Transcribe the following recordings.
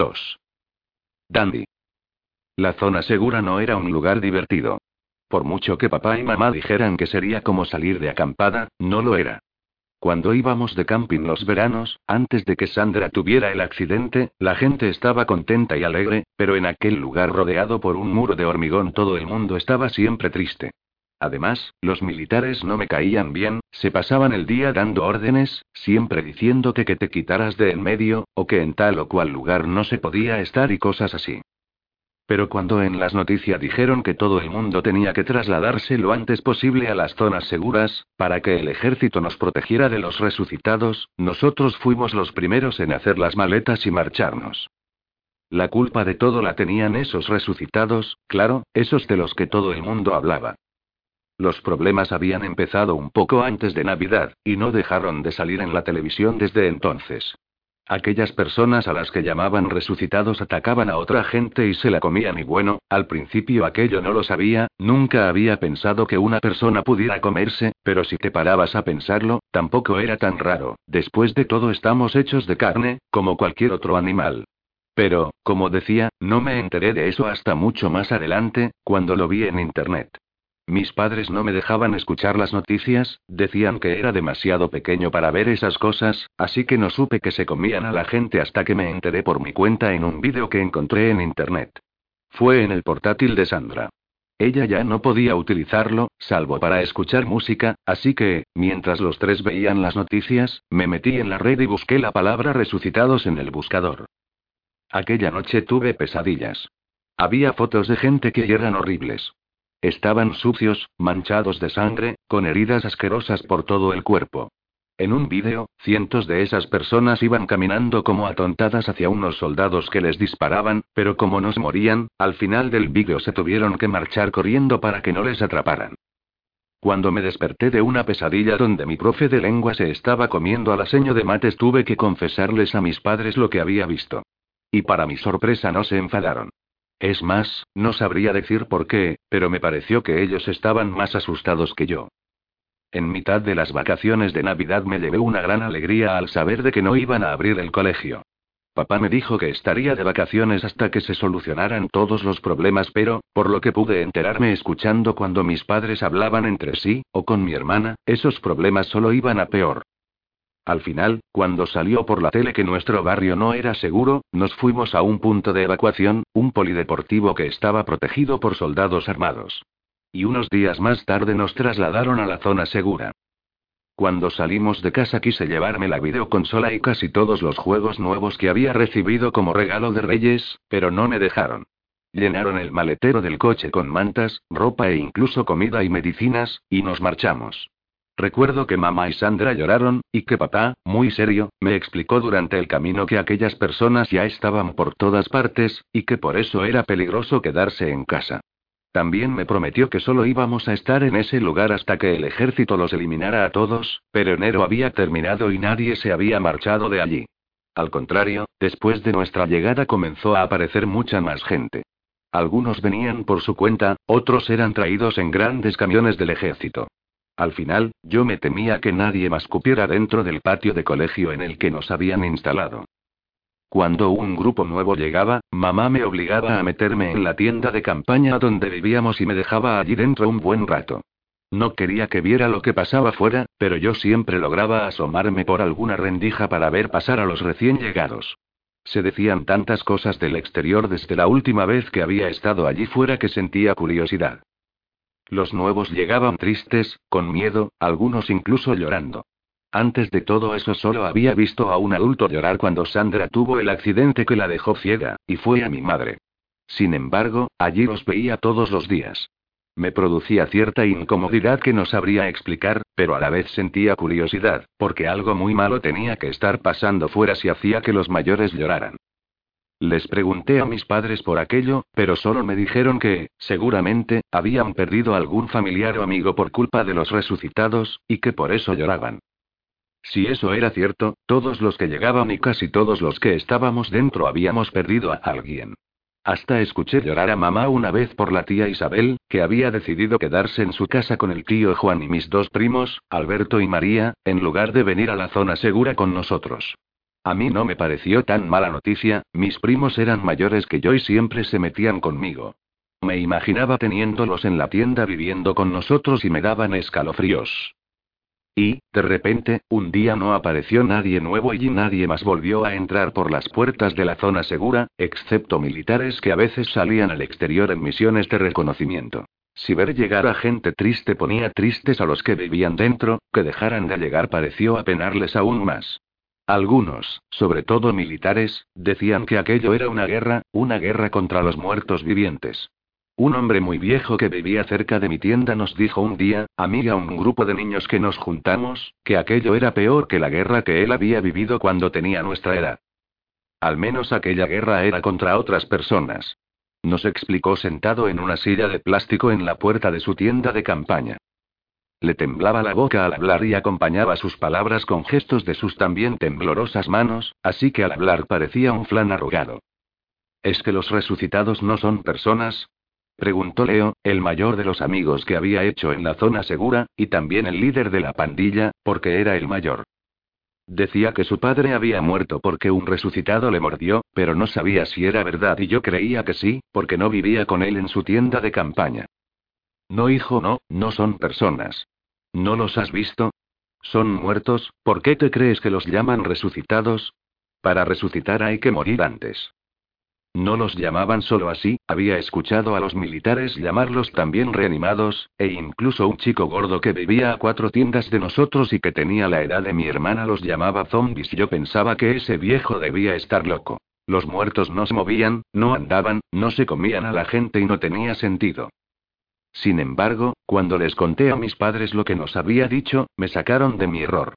2. Dandy. La zona segura no era un lugar divertido. Por mucho que papá y mamá dijeran que sería como salir de acampada, no lo era. Cuando íbamos de camping los veranos, antes de que Sandra tuviera el accidente, la gente estaba contenta y alegre, pero en aquel lugar rodeado por un muro de hormigón todo el mundo estaba siempre triste. Además, los militares no me caían bien, se pasaban el día dando órdenes, siempre diciéndote que te quitaras de en medio, o que en tal o cual lugar no se podía estar y cosas así. Pero cuando en las noticias dijeron que todo el mundo tenía que trasladarse lo antes posible a las zonas seguras, para que el ejército nos protegiera de los resucitados, nosotros fuimos los primeros en hacer las maletas y marcharnos. La culpa de todo la tenían esos resucitados, claro, esos de los que todo el mundo hablaba. Los problemas habían empezado un poco antes de Navidad, y no dejaron de salir en la televisión desde entonces. Aquellas personas a las que llamaban resucitados atacaban a otra gente y se la comían y bueno, al principio aquello no lo sabía, nunca había pensado que una persona pudiera comerse, pero si te parabas a pensarlo, tampoco era tan raro, después de todo estamos hechos de carne, como cualquier otro animal. Pero, como decía, no me enteré de eso hasta mucho más adelante, cuando lo vi en Internet. Mis padres no me dejaban escuchar las noticias, decían que era demasiado pequeño para ver esas cosas, así que no supe que se comían a la gente hasta que me enteré por mi cuenta en un vídeo que encontré en internet. Fue en el portátil de Sandra. Ella ya no podía utilizarlo, salvo para escuchar música, así que, mientras los tres veían las noticias, me metí en la red y busqué la palabra resucitados en el buscador. Aquella noche tuve pesadillas. Había fotos de gente que eran horribles. Estaban sucios, manchados de sangre, con heridas asquerosas por todo el cuerpo. En un vídeo, cientos de esas personas iban caminando como atontadas hacia unos soldados que les disparaban, pero como no se morían, al final del vídeo se tuvieron que marchar corriendo para que no les atraparan. Cuando me desperté de una pesadilla donde mi profe de lengua se estaba comiendo a la seño de mates tuve que confesarles a mis padres lo que había visto. Y para mi sorpresa no se enfadaron. Es más, no sabría decir por qué, pero me pareció que ellos estaban más asustados que yo. En mitad de las vacaciones de Navidad me llevé una gran alegría al saber de que no iban a abrir el colegio. Papá me dijo que estaría de vacaciones hasta que se solucionaran todos los problemas, pero, por lo que pude enterarme escuchando cuando mis padres hablaban entre sí, o con mi hermana, esos problemas solo iban a peor. Al final, cuando salió por la tele que nuestro barrio no era seguro, nos fuimos a un punto de evacuación, un polideportivo que estaba protegido por soldados armados. Y unos días más tarde nos trasladaron a la zona segura. Cuando salimos de casa quise llevarme la videoconsola y casi todos los juegos nuevos que había recibido como regalo de Reyes, pero no me dejaron. Llenaron el maletero del coche con mantas, ropa e incluso comida y medicinas, y nos marchamos. Recuerdo que mamá y Sandra lloraron, y que papá, muy serio, me explicó durante el camino que aquellas personas ya estaban por todas partes, y que por eso era peligroso quedarse en casa. También me prometió que solo íbamos a estar en ese lugar hasta que el ejército los eliminara a todos, pero enero había terminado y nadie se había marchado de allí. Al contrario, después de nuestra llegada comenzó a aparecer mucha más gente. Algunos venían por su cuenta, otros eran traídos en grandes camiones del ejército. Al final, yo me temía que nadie más cupiera dentro del patio de colegio en el que nos habían instalado. Cuando un grupo nuevo llegaba, mamá me obligaba a meterme en la tienda de campaña donde vivíamos y me dejaba allí dentro un buen rato. No quería que viera lo que pasaba fuera, pero yo siempre lograba asomarme por alguna rendija para ver pasar a los recién llegados. Se decían tantas cosas del exterior desde la última vez que había estado allí fuera que sentía curiosidad. Los nuevos llegaban tristes, con miedo, algunos incluso llorando. Antes de todo eso solo había visto a un adulto llorar cuando Sandra tuvo el accidente que la dejó ciega, y fue a mi madre. Sin embargo, allí los veía todos los días. Me producía cierta incomodidad que no sabría explicar, pero a la vez sentía curiosidad, porque algo muy malo tenía que estar pasando fuera si hacía que los mayores lloraran. Les pregunté a mis padres por aquello, pero solo me dijeron que, seguramente, habían perdido algún familiar o amigo por culpa de los resucitados, y que por eso lloraban. Si eso era cierto, todos los que llegaban y casi todos los que estábamos dentro habíamos perdido a alguien. Hasta escuché llorar a mamá una vez por la tía Isabel, que había decidido quedarse en su casa con el tío Juan y mis dos primos, Alberto y María, en lugar de venir a la zona segura con nosotros. A mí no me pareció tan mala noticia, mis primos eran mayores que yo y siempre se metían conmigo. Me imaginaba teniéndolos en la tienda viviendo con nosotros y me daban escalofríos. Y, de repente, un día no apareció nadie nuevo y nadie más volvió a entrar por las puertas de la zona segura, excepto militares que a veces salían al exterior en misiones de reconocimiento. Si ver llegar a gente triste ponía tristes a los que vivían dentro, que dejaran de llegar pareció apenarles aún más. Algunos, sobre todo militares, decían que aquello era una guerra, una guerra contra los muertos vivientes. Un hombre muy viejo que vivía cerca de mi tienda nos dijo un día, a un grupo de niños que nos juntamos, que aquello era peor que la guerra que él había vivido cuando tenía nuestra edad. Al menos aquella guerra era contra otras personas. Nos explicó sentado en una silla de plástico en la puerta de su tienda de campaña. Le temblaba la boca al hablar y acompañaba sus palabras con gestos de sus también temblorosas manos, así que al hablar parecía un flan arrugado. ¿Es que los resucitados no son personas? Preguntó Leo, el mayor de los amigos que había hecho en la zona segura, y también el líder de la pandilla, porque era el mayor. Decía que su padre había muerto porque un resucitado le mordió, pero no sabía si era verdad y yo creía que sí, porque no vivía con él en su tienda de campaña. No, hijo, no, no son personas. ¿No los has visto? Son muertos, ¿por qué te crees que los llaman resucitados? Para resucitar hay que morir antes. No los llamaban solo así, había escuchado a los militares llamarlos también reanimados, e incluso un chico gordo que vivía a cuatro tiendas de nosotros y que tenía la edad de mi hermana los llamaba zombies yo pensaba que ese viejo debía estar loco. Los muertos no se movían, no andaban, no se comían a la gente y no tenía sentido. Sin embargo, cuando les conté a mis padres lo que nos había dicho, me sacaron de mi error.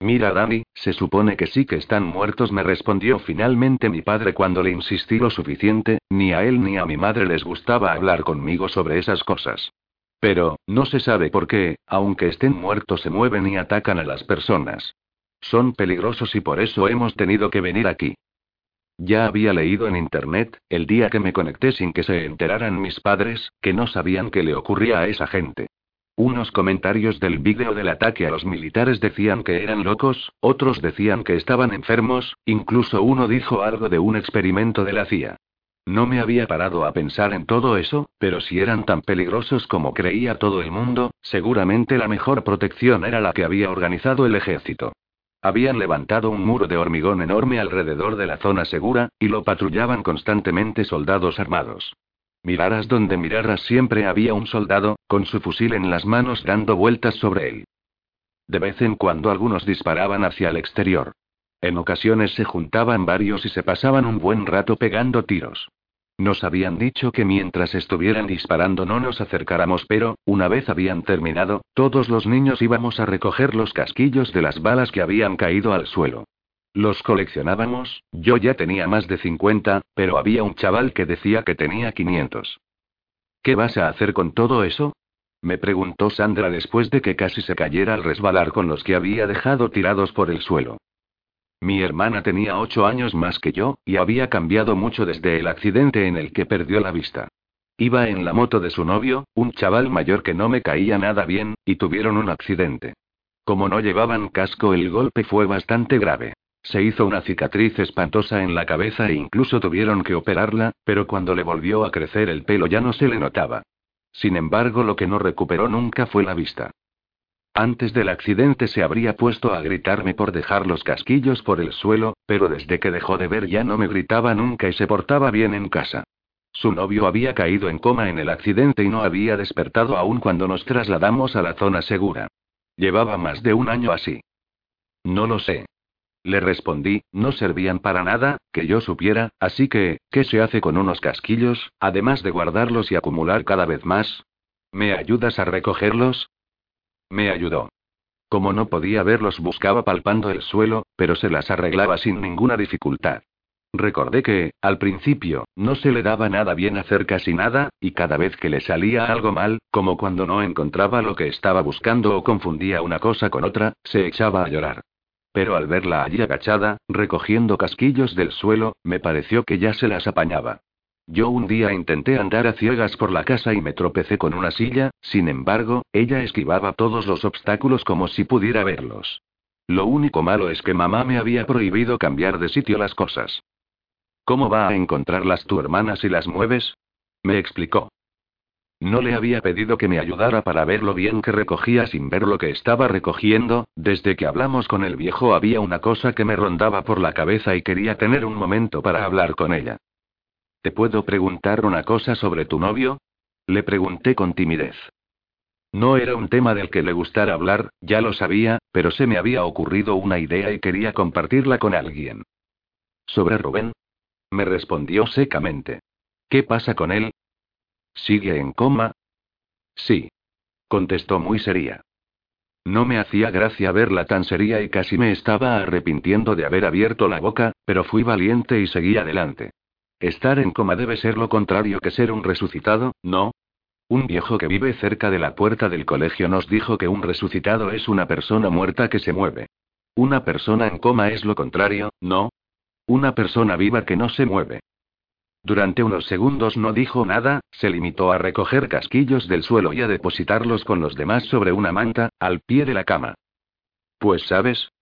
Mira, Dani, se supone que sí que están muertos, me respondió finalmente mi padre cuando le insistí lo suficiente, ni a él ni a mi madre les gustaba hablar conmigo sobre esas cosas. Pero, no se sabe por qué, aunque estén muertos se mueven y atacan a las personas. Son peligrosos y por eso hemos tenido que venir aquí. Ya había leído en internet, el día que me conecté sin que se enteraran mis padres, que no sabían qué le ocurría a esa gente. Unos comentarios del vídeo del ataque a los militares decían que eran locos, otros decían que estaban enfermos, incluso uno dijo algo de un experimento de la CIA. No me había parado a pensar en todo eso, pero si eran tan peligrosos como creía todo el mundo, seguramente la mejor protección era la que había organizado el ejército. Habían levantado un muro de hormigón enorme alrededor de la zona segura, y lo patrullaban constantemente soldados armados. Miraras donde miraras siempre había un soldado, con su fusil en las manos dando vueltas sobre él. De vez en cuando algunos disparaban hacia el exterior. En ocasiones se juntaban varios y se pasaban un buen rato pegando tiros. Nos habían dicho que mientras estuvieran disparando no nos acercáramos, pero, una vez habían terminado, todos los niños íbamos a recoger los casquillos de las balas que habían caído al suelo. Los coleccionábamos, yo ya tenía más de 50, pero había un chaval que decía que tenía 500. ¿Qué vas a hacer con todo eso? Me preguntó Sandra después de que casi se cayera al resbalar con los que había dejado tirados por el suelo. Mi hermana tenía ocho años más que yo, y había cambiado mucho desde el accidente en el que perdió la vista. Iba en la moto de su novio, un chaval mayor que no me caía nada bien, y tuvieron un accidente. Como no llevaban casco el golpe fue bastante grave. Se hizo una cicatriz espantosa en la cabeza e incluso tuvieron que operarla, pero cuando le volvió a crecer el pelo ya no se le notaba. Sin embargo, lo que no recuperó nunca fue la vista. Antes del accidente se habría puesto a gritarme por dejar los casquillos por el suelo, pero desde que dejó de ver ya no me gritaba nunca y se portaba bien en casa. Su novio había caído en coma en el accidente y no había despertado aún cuando nos trasladamos a la zona segura. Llevaba más de un año así. No lo sé. Le respondí, no servían para nada, que yo supiera, así que, ¿qué se hace con unos casquillos, además de guardarlos y acumular cada vez más? ¿Me ayudas a recogerlos? Me ayudó. Como no podía verlos, buscaba palpando el suelo, pero se las arreglaba sin ninguna dificultad. Recordé que, al principio, no se le daba nada bien hacer casi nada, y cada vez que le salía algo mal, como cuando no encontraba lo que estaba buscando o confundía una cosa con otra, se echaba a llorar. Pero al verla allí agachada, recogiendo casquillos del suelo, me pareció que ya se las apañaba. Yo un día intenté andar a ciegas por la casa y me tropecé con una silla, sin embargo, ella esquivaba todos los obstáculos como si pudiera verlos. Lo único malo es que mamá me había prohibido cambiar de sitio las cosas. ¿Cómo va a encontrarlas tu hermana si las mueves? Me explicó. No le había pedido que me ayudara para ver lo bien que recogía sin ver lo que estaba recogiendo, desde que hablamos con el viejo había una cosa que me rondaba por la cabeza y quería tener un momento para hablar con ella. ¿Te puedo preguntar una cosa sobre tu novio? Le pregunté con timidez. No era un tema del que le gustara hablar, ya lo sabía, pero se me había ocurrido una idea y quería compartirla con alguien. ¿Sobre Rubén? Me respondió secamente. ¿Qué pasa con él? ¿Sigue en coma? Sí. Contestó muy seria. No me hacía gracia verla tan seria y casi me estaba arrepintiendo de haber abierto la boca, pero fui valiente y seguí adelante. Estar en coma debe ser lo contrario que ser un resucitado, ¿no? Un viejo que vive cerca de la puerta del colegio nos dijo que un resucitado es una persona muerta que se mueve. Una persona en coma es lo contrario, ¿no? Una persona viva que no se mueve. Durante unos segundos no dijo nada, se limitó a recoger casquillos del suelo y a depositarlos con los demás sobre una manta, al pie de la cama. Pues sabes.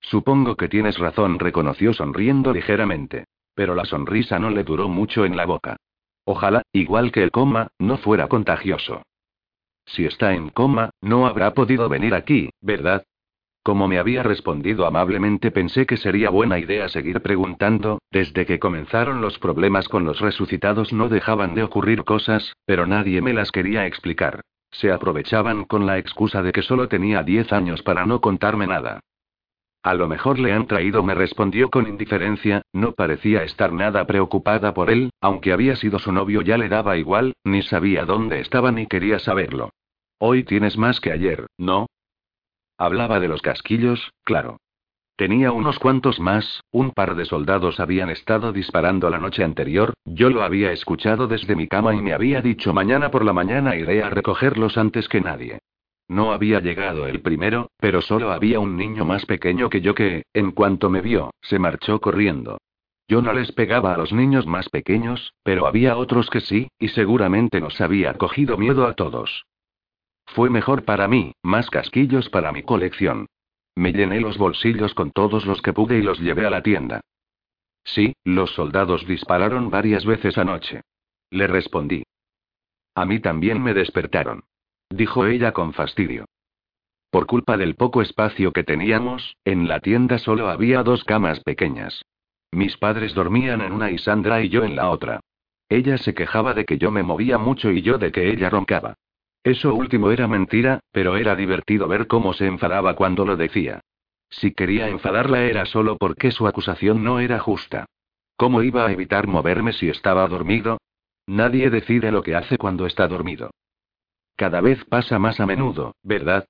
Supongo que tienes razón, reconoció sonriendo ligeramente. Pero la sonrisa no le duró mucho en la boca. Ojalá, igual que el coma, no fuera contagioso. Si está en coma, no habrá podido venir aquí, ¿verdad? Como me había respondido amablemente pensé que sería buena idea seguir preguntando, desde que comenzaron los problemas con los resucitados no dejaban de ocurrir cosas, pero nadie me las quería explicar. Se aprovechaban con la excusa de que solo tenía 10 años para no contarme nada. A lo mejor le han traído, me respondió con indiferencia, no parecía estar nada preocupada por él, aunque había sido su novio ya le daba igual, ni sabía dónde estaba ni quería saberlo. Hoy tienes más que ayer, ¿no? Hablaba de los casquillos, claro. Tenía unos cuantos más, un par de soldados habían estado disparando la noche anterior, yo lo había escuchado desde mi cama y me había dicho mañana por la mañana iré a recogerlos antes que nadie. No había llegado el primero, pero solo había un niño más pequeño que yo que, en cuanto me vio, se marchó corriendo. Yo no les pegaba a los niños más pequeños, pero había otros que sí, y seguramente nos había cogido miedo a todos. Fue mejor para mí, más casquillos para mi colección. Me llené los bolsillos con todos los que pude y los llevé a la tienda. Sí, los soldados dispararon varias veces anoche. Le respondí. A mí también me despertaron. Dijo ella con fastidio. Por culpa del poco espacio que teníamos, en la tienda solo había dos camas pequeñas. Mis padres dormían en una y Sandra y yo en la otra. Ella se quejaba de que yo me movía mucho y yo de que ella roncaba. Eso último era mentira, pero era divertido ver cómo se enfadaba cuando lo decía. Si quería enfadarla era solo porque su acusación no era justa. ¿Cómo iba a evitar moverme si estaba dormido? Nadie decide lo que hace cuando está dormido. Cada vez pasa más a menudo, ¿verdad?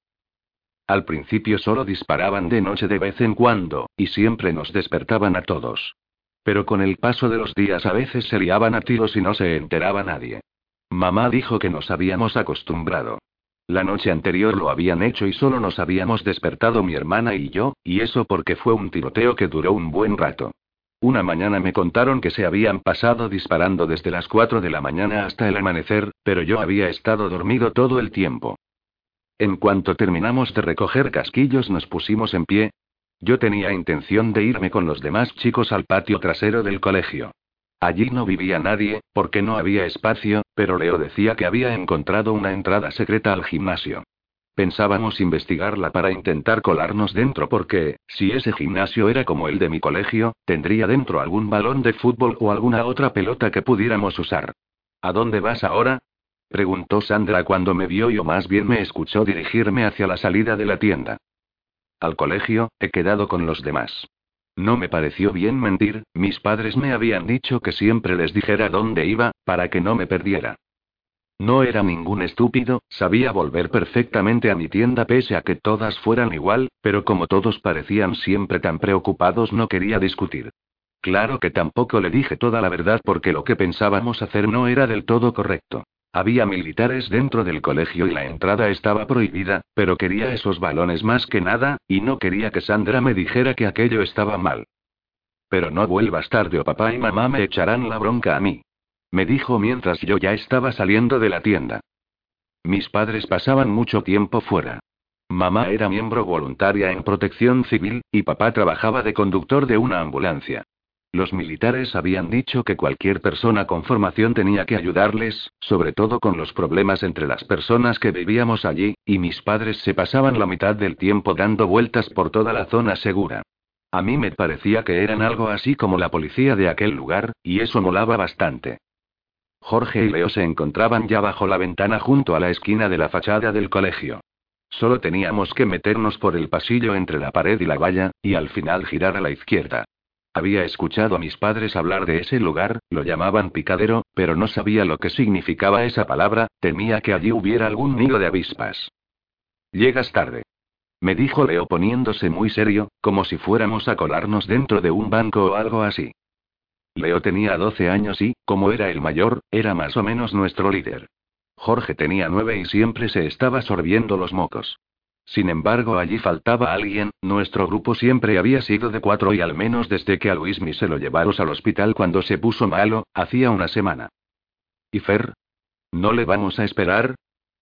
Al principio solo disparaban de noche de vez en cuando, y siempre nos despertaban a todos. Pero con el paso de los días a veces se liaban a tiros y no se enteraba nadie. Mamá dijo que nos habíamos acostumbrado. La noche anterior lo habían hecho y solo nos habíamos despertado mi hermana y yo, y eso porque fue un tiroteo que duró un buen rato. Una mañana me contaron que se habían pasado disparando desde las 4 de la mañana hasta el amanecer, pero yo había estado dormido todo el tiempo. En cuanto terminamos de recoger casquillos nos pusimos en pie. Yo tenía intención de irme con los demás chicos al patio trasero del colegio. Allí no vivía nadie, porque no había espacio, pero Leo decía que había encontrado una entrada secreta al gimnasio. Pensábamos investigarla para intentar colarnos dentro porque, si ese gimnasio era como el de mi colegio, tendría dentro algún balón de fútbol o alguna otra pelota que pudiéramos usar. ¿A dónde vas ahora? preguntó Sandra cuando me vio y o más bien me escuchó dirigirme hacia la salida de la tienda. Al colegio, he quedado con los demás. No me pareció bien mentir, mis padres me habían dicho que siempre les dijera dónde iba, para que no me perdiera. No era ningún estúpido, sabía volver perfectamente a mi tienda pese a que todas fueran igual, pero como todos parecían siempre tan preocupados no quería discutir. Claro que tampoco le dije toda la verdad porque lo que pensábamos hacer no era del todo correcto. Había militares dentro del colegio y la entrada estaba prohibida, pero quería esos balones más que nada, y no quería que Sandra me dijera que aquello estaba mal. Pero no vuelvas tarde o papá y mamá me echarán la bronca a mí. Me dijo mientras yo ya estaba saliendo de la tienda. Mis padres pasaban mucho tiempo fuera. Mamá era miembro voluntaria en protección civil, y papá trabajaba de conductor de una ambulancia. Los militares habían dicho que cualquier persona con formación tenía que ayudarles, sobre todo con los problemas entre las personas que vivíamos allí, y mis padres se pasaban la mitad del tiempo dando vueltas por toda la zona segura. A mí me parecía que eran algo así como la policía de aquel lugar, y eso molaba bastante. Jorge y Leo se encontraban ya bajo la ventana junto a la esquina de la fachada del colegio. Solo teníamos que meternos por el pasillo entre la pared y la valla, y al final girar a la izquierda. Había escuchado a mis padres hablar de ese lugar, lo llamaban picadero, pero no sabía lo que significaba esa palabra, temía que allí hubiera algún nido de avispas. Llegas tarde. Me dijo Leo poniéndose muy serio, como si fuéramos a colarnos dentro de un banco o algo así. Leo tenía 12 años y, como era el mayor, era más o menos nuestro líder. Jorge tenía nueve y siempre se estaba sorbiendo los mocos. Sin embargo, allí faltaba alguien, nuestro grupo siempre había sido de cuatro y al menos desde que a Luismi se lo llevaron al hospital cuando se puso malo, hacía una semana. ¿Y Fer? ¿No le vamos a esperar?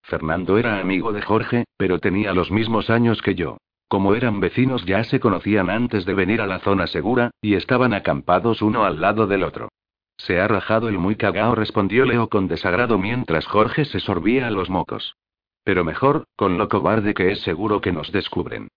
Fernando era amigo de Jorge, pero tenía los mismos años que yo. Como eran vecinos ya se conocían antes de venir a la zona segura, y estaban acampados uno al lado del otro. Se ha rajado el muy cagao, respondió Leo con desagrado mientras Jorge se sorbía los mocos. Pero mejor, con lo cobarde que es seguro que nos descubren.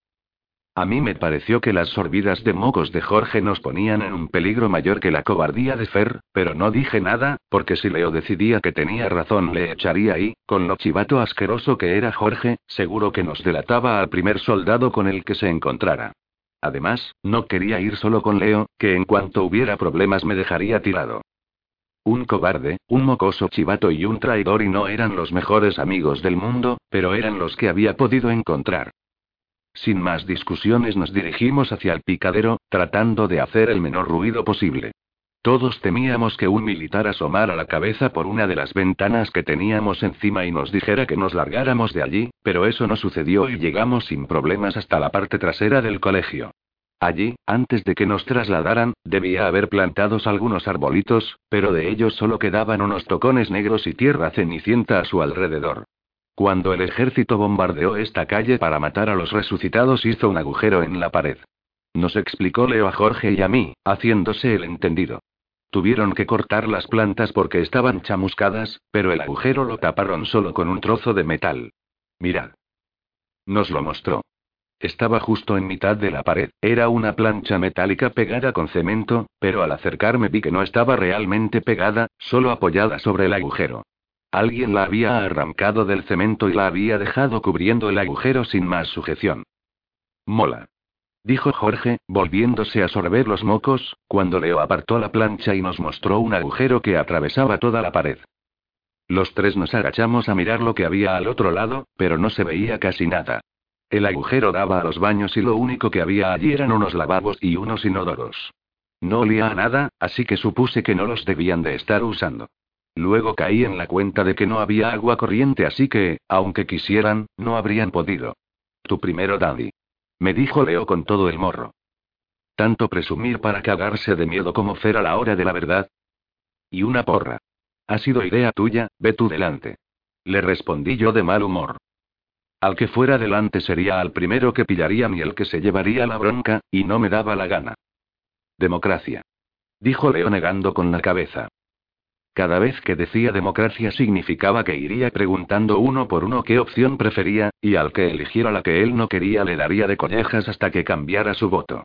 A mí me pareció que las sorbidas de mocos de Jorge nos ponían en un peligro mayor que la cobardía de Fer, pero no dije nada, porque si Leo decidía que tenía razón le echaría ahí, con lo chivato asqueroso que era Jorge, seguro que nos delataba al primer soldado con el que se encontrara. Además, no quería ir solo con Leo, que en cuanto hubiera problemas me dejaría tirado. Un cobarde, un mocoso chivato y un traidor y no eran los mejores amigos del mundo, pero eran los que había podido encontrar. Sin más discusiones nos dirigimos hacia el picadero, tratando de hacer el menor ruido posible. Todos temíamos que un militar asomara la cabeza por una de las ventanas que teníamos encima y nos dijera que nos largáramos de allí, pero eso no sucedió y llegamos sin problemas hasta la parte trasera del colegio. Allí, antes de que nos trasladaran, debía haber plantados algunos arbolitos, pero de ellos solo quedaban unos tocones negros y tierra cenicienta a su alrededor. Cuando el ejército bombardeó esta calle para matar a los resucitados hizo un agujero en la pared. Nos explicó Leo a Jorge y a mí, haciéndose el entendido. Tuvieron que cortar las plantas porque estaban chamuscadas, pero el agujero lo taparon solo con un trozo de metal. Mirad. Nos lo mostró. Estaba justo en mitad de la pared. Era una plancha metálica pegada con cemento, pero al acercarme vi que no estaba realmente pegada, solo apoyada sobre el agujero. Alguien la había arrancado del cemento y la había dejado cubriendo el agujero sin más sujeción. Mola. Dijo Jorge, volviéndose a sorber los mocos, cuando Leo apartó la plancha y nos mostró un agujero que atravesaba toda la pared. Los tres nos agachamos a mirar lo que había al otro lado, pero no se veía casi nada. El agujero daba a los baños y lo único que había allí eran unos lavabos y unos inodoros. No olía a nada, así que supuse que no los debían de estar usando. Luego caí en la cuenta de que no había agua corriente, así que, aunque quisieran, no habrían podido. Tu primero, Daddy. Me dijo Leo con todo el morro. Tanto presumir para cagarse de miedo como Fer a la hora de la verdad. Y una porra. Ha sido idea tuya, ve tú delante. Le respondí yo de mal humor. Al que fuera delante sería al primero que pillaría ni el que se llevaría la bronca, y no me daba la gana. Democracia. Dijo Leo negando con la cabeza. Cada vez que decía democracia significaba que iría preguntando uno por uno qué opción prefería, y al que eligiera la que él no quería le daría de collejas hasta que cambiara su voto.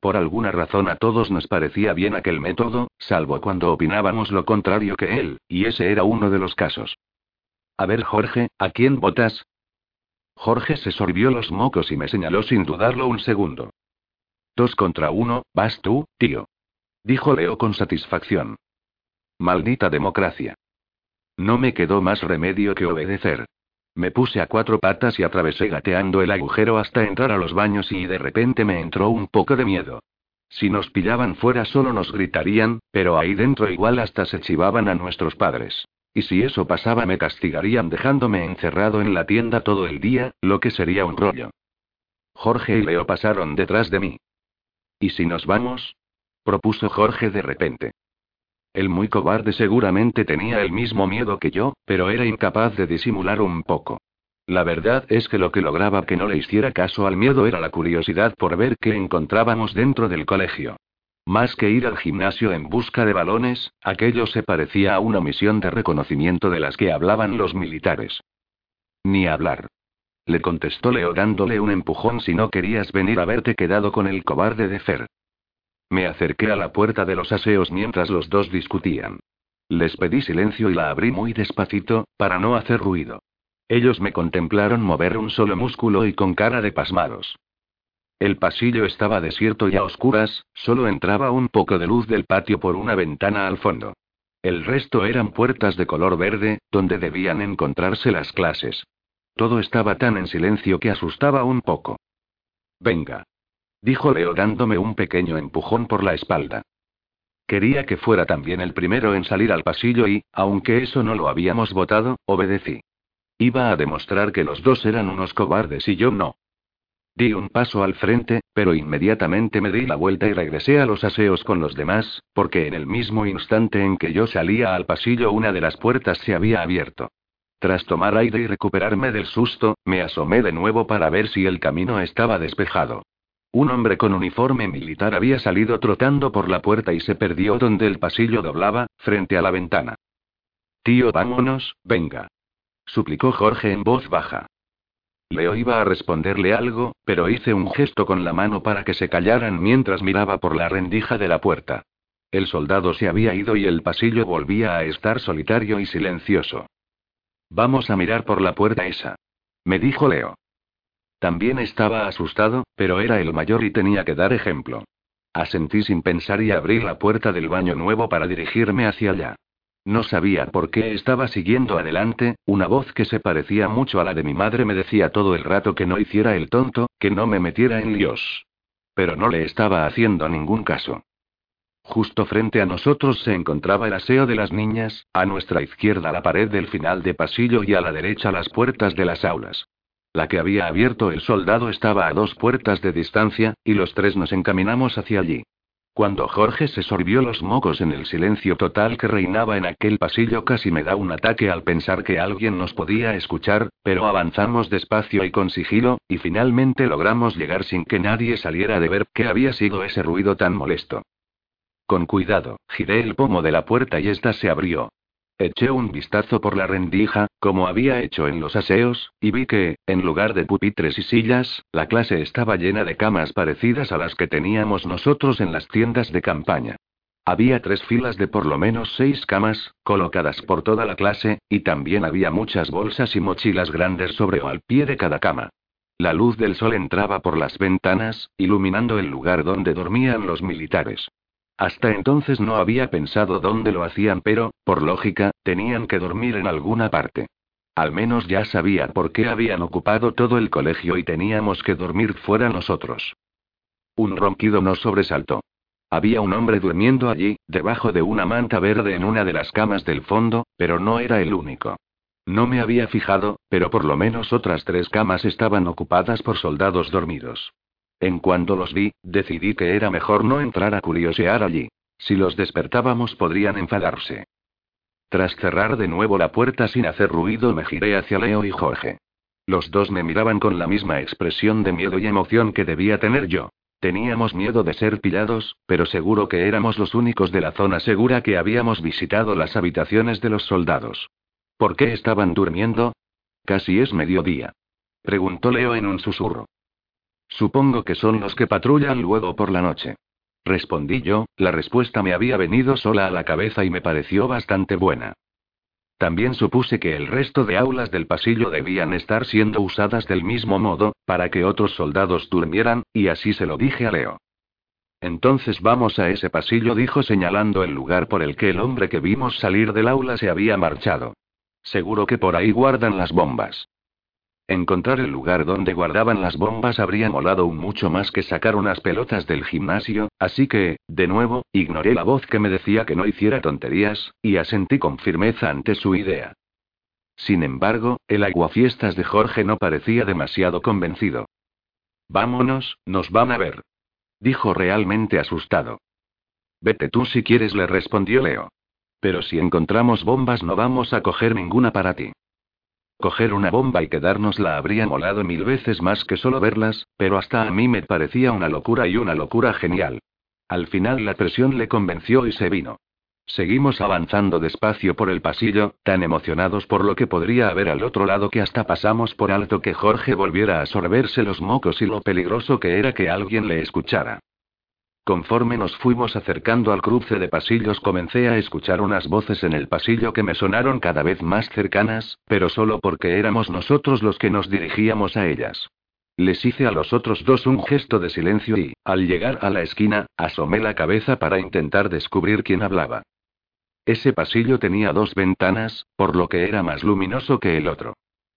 Por alguna razón a todos nos parecía bien aquel método, salvo cuando opinábamos lo contrario que él, y ese era uno de los casos. A ver, Jorge, ¿a quién votas? Jorge se sorbió los mocos y me señaló sin dudarlo un segundo. Dos contra uno, vas tú, tío. Dijo Leo con satisfacción. Maldita democracia. No me quedó más remedio que obedecer. Me puse a cuatro patas y atravesé gateando el agujero hasta entrar a los baños y de repente me entró un poco de miedo. Si nos pillaban fuera solo nos gritarían, pero ahí dentro igual hasta se chivaban a nuestros padres. Y si eso pasaba me castigarían dejándome encerrado en la tienda todo el día, lo que sería un rollo. Jorge y Leo pasaron detrás de mí. ¿Y si nos vamos? propuso Jorge de repente. El muy cobarde seguramente tenía el mismo miedo que yo, pero era incapaz de disimular un poco. La verdad es que lo que lograba que no le hiciera caso al miedo era la curiosidad por ver qué encontrábamos dentro del colegio. Más que ir al gimnasio en busca de balones, aquello se parecía a una misión de reconocimiento de las que hablaban los militares. Ni hablar. Le contestó Leo dándole un empujón si no querías venir a verte quedado con el cobarde de Fer. Me acerqué a la puerta de los aseos mientras los dos discutían. Les pedí silencio y la abrí muy despacito, para no hacer ruido. Ellos me contemplaron mover un solo músculo y con cara de pasmados. El pasillo estaba desierto y a oscuras, solo entraba un poco de luz del patio por una ventana al fondo. El resto eran puertas de color verde, donde debían encontrarse las clases. Todo estaba tan en silencio que asustaba un poco. Venga. Dijo Leo dándome un pequeño empujón por la espalda. Quería que fuera también el primero en salir al pasillo y, aunque eso no lo habíamos votado, obedecí. Iba a demostrar que los dos eran unos cobardes y yo no. Di un paso al frente, pero inmediatamente me di la vuelta y regresé a los aseos con los demás, porque en el mismo instante en que yo salía al pasillo una de las puertas se había abierto. Tras tomar aire y recuperarme del susto, me asomé de nuevo para ver si el camino estaba despejado. Un hombre con uniforme militar había salido trotando por la puerta y se perdió donde el pasillo doblaba, frente a la ventana. Tío, vámonos, venga suplicó Jorge en voz baja. Leo iba a responderle algo, pero hice un gesto con la mano para que se callaran mientras miraba por la rendija de la puerta. El soldado se había ido y el pasillo volvía a estar solitario y silencioso. Vamos a mirar por la puerta esa. Me dijo Leo. También estaba asustado, pero era el mayor y tenía que dar ejemplo. Asentí sin pensar y abrí la puerta del baño nuevo para dirigirme hacia allá. No sabía por qué estaba siguiendo adelante, una voz que se parecía mucho a la de mi madre me decía todo el rato que no hiciera el tonto, que no me metiera en líos. Pero no le estaba haciendo ningún caso. Justo frente a nosotros se encontraba el aseo de las niñas, a nuestra izquierda la pared del final de pasillo y a la derecha las puertas de las aulas. La que había abierto el soldado estaba a dos puertas de distancia, y los tres nos encaminamos hacia allí. Cuando Jorge se sorbió los mocos en el silencio total que reinaba en aquel pasillo casi me da un ataque al pensar que alguien nos podía escuchar, pero avanzamos despacio y con sigilo, y finalmente logramos llegar sin que nadie saliera de ver qué había sido ese ruido tan molesto. Con cuidado, giré el pomo de la puerta y ésta se abrió. Eché un vistazo por la rendija, como había hecho en los aseos, y vi que, en lugar de pupitres y sillas, la clase estaba llena de camas parecidas a las que teníamos nosotros en las tiendas de campaña. Había tres filas de por lo menos seis camas, colocadas por toda la clase, y también había muchas bolsas y mochilas grandes sobre o al pie de cada cama. La luz del sol entraba por las ventanas, iluminando el lugar donde dormían los militares. Hasta entonces no había pensado dónde lo hacían, pero, por lógica, tenían que dormir en alguna parte. Al menos ya sabía por qué habían ocupado todo el colegio y teníamos que dormir fuera nosotros. Un ronquido nos sobresaltó. Había un hombre durmiendo allí, debajo de una manta verde en una de las camas del fondo, pero no era el único. No me había fijado, pero por lo menos otras tres camas estaban ocupadas por soldados dormidos. En cuanto los vi, decidí que era mejor no entrar a curiosear allí. Si los despertábamos podrían enfadarse. Tras cerrar de nuevo la puerta sin hacer ruido me giré hacia Leo y Jorge. Los dos me miraban con la misma expresión de miedo y emoción que debía tener yo. Teníamos miedo de ser pillados, pero seguro que éramos los únicos de la zona segura que habíamos visitado las habitaciones de los soldados. ¿Por qué estaban durmiendo? Casi es mediodía. Preguntó Leo en un susurro. Supongo que son los que patrullan luego por la noche. Respondí yo, la respuesta me había venido sola a la cabeza y me pareció bastante buena. También supuse que el resto de aulas del pasillo debían estar siendo usadas del mismo modo, para que otros soldados durmieran, y así se lo dije a Leo. Entonces vamos a ese pasillo, dijo señalando el lugar por el que el hombre que vimos salir del aula se había marchado. Seguro que por ahí guardan las bombas. Encontrar el lugar donde guardaban las bombas habría molado mucho más que sacar unas pelotas del gimnasio, así que, de nuevo, ignoré la voz que me decía que no hiciera tonterías, y asentí con firmeza ante su idea. Sin embargo, el aguafiestas de Jorge no parecía demasiado convencido. Vámonos, nos van a ver. Dijo realmente asustado. Vete tú si quieres, le respondió Leo. Pero si encontramos bombas no vamos a coger ninguna para ti. Coger una bomba y quedárnosla habría molado mil veces más que solo verlas, pero hasta a mí me parecía una locura y una locura genial. Al final la presión le convenció y se vino. Seguimos avanzando despacio por el pasillo, tan emocionados por lo que podría haber al otro lado que hasta pasamos por alto que Jorge volviera a sorberse los mocos y lo peligroso que era que alguien le escuchara. Conforme nos fuimos acercando al cruce de pasillos comencé a escuchar unas voces en el pasillo que me sonaron cada vez más cercanas, pero solo porque éramos nosotros los que nos dirigíamos a ellas. Les hice a los otros dos un gesto de silencio y, al llegar a la esquina, asomé la cabeza para intentar descubrir quién hablaba. Ese pasillo tenía dos ventanas, por lo que era más luminoso que el otro.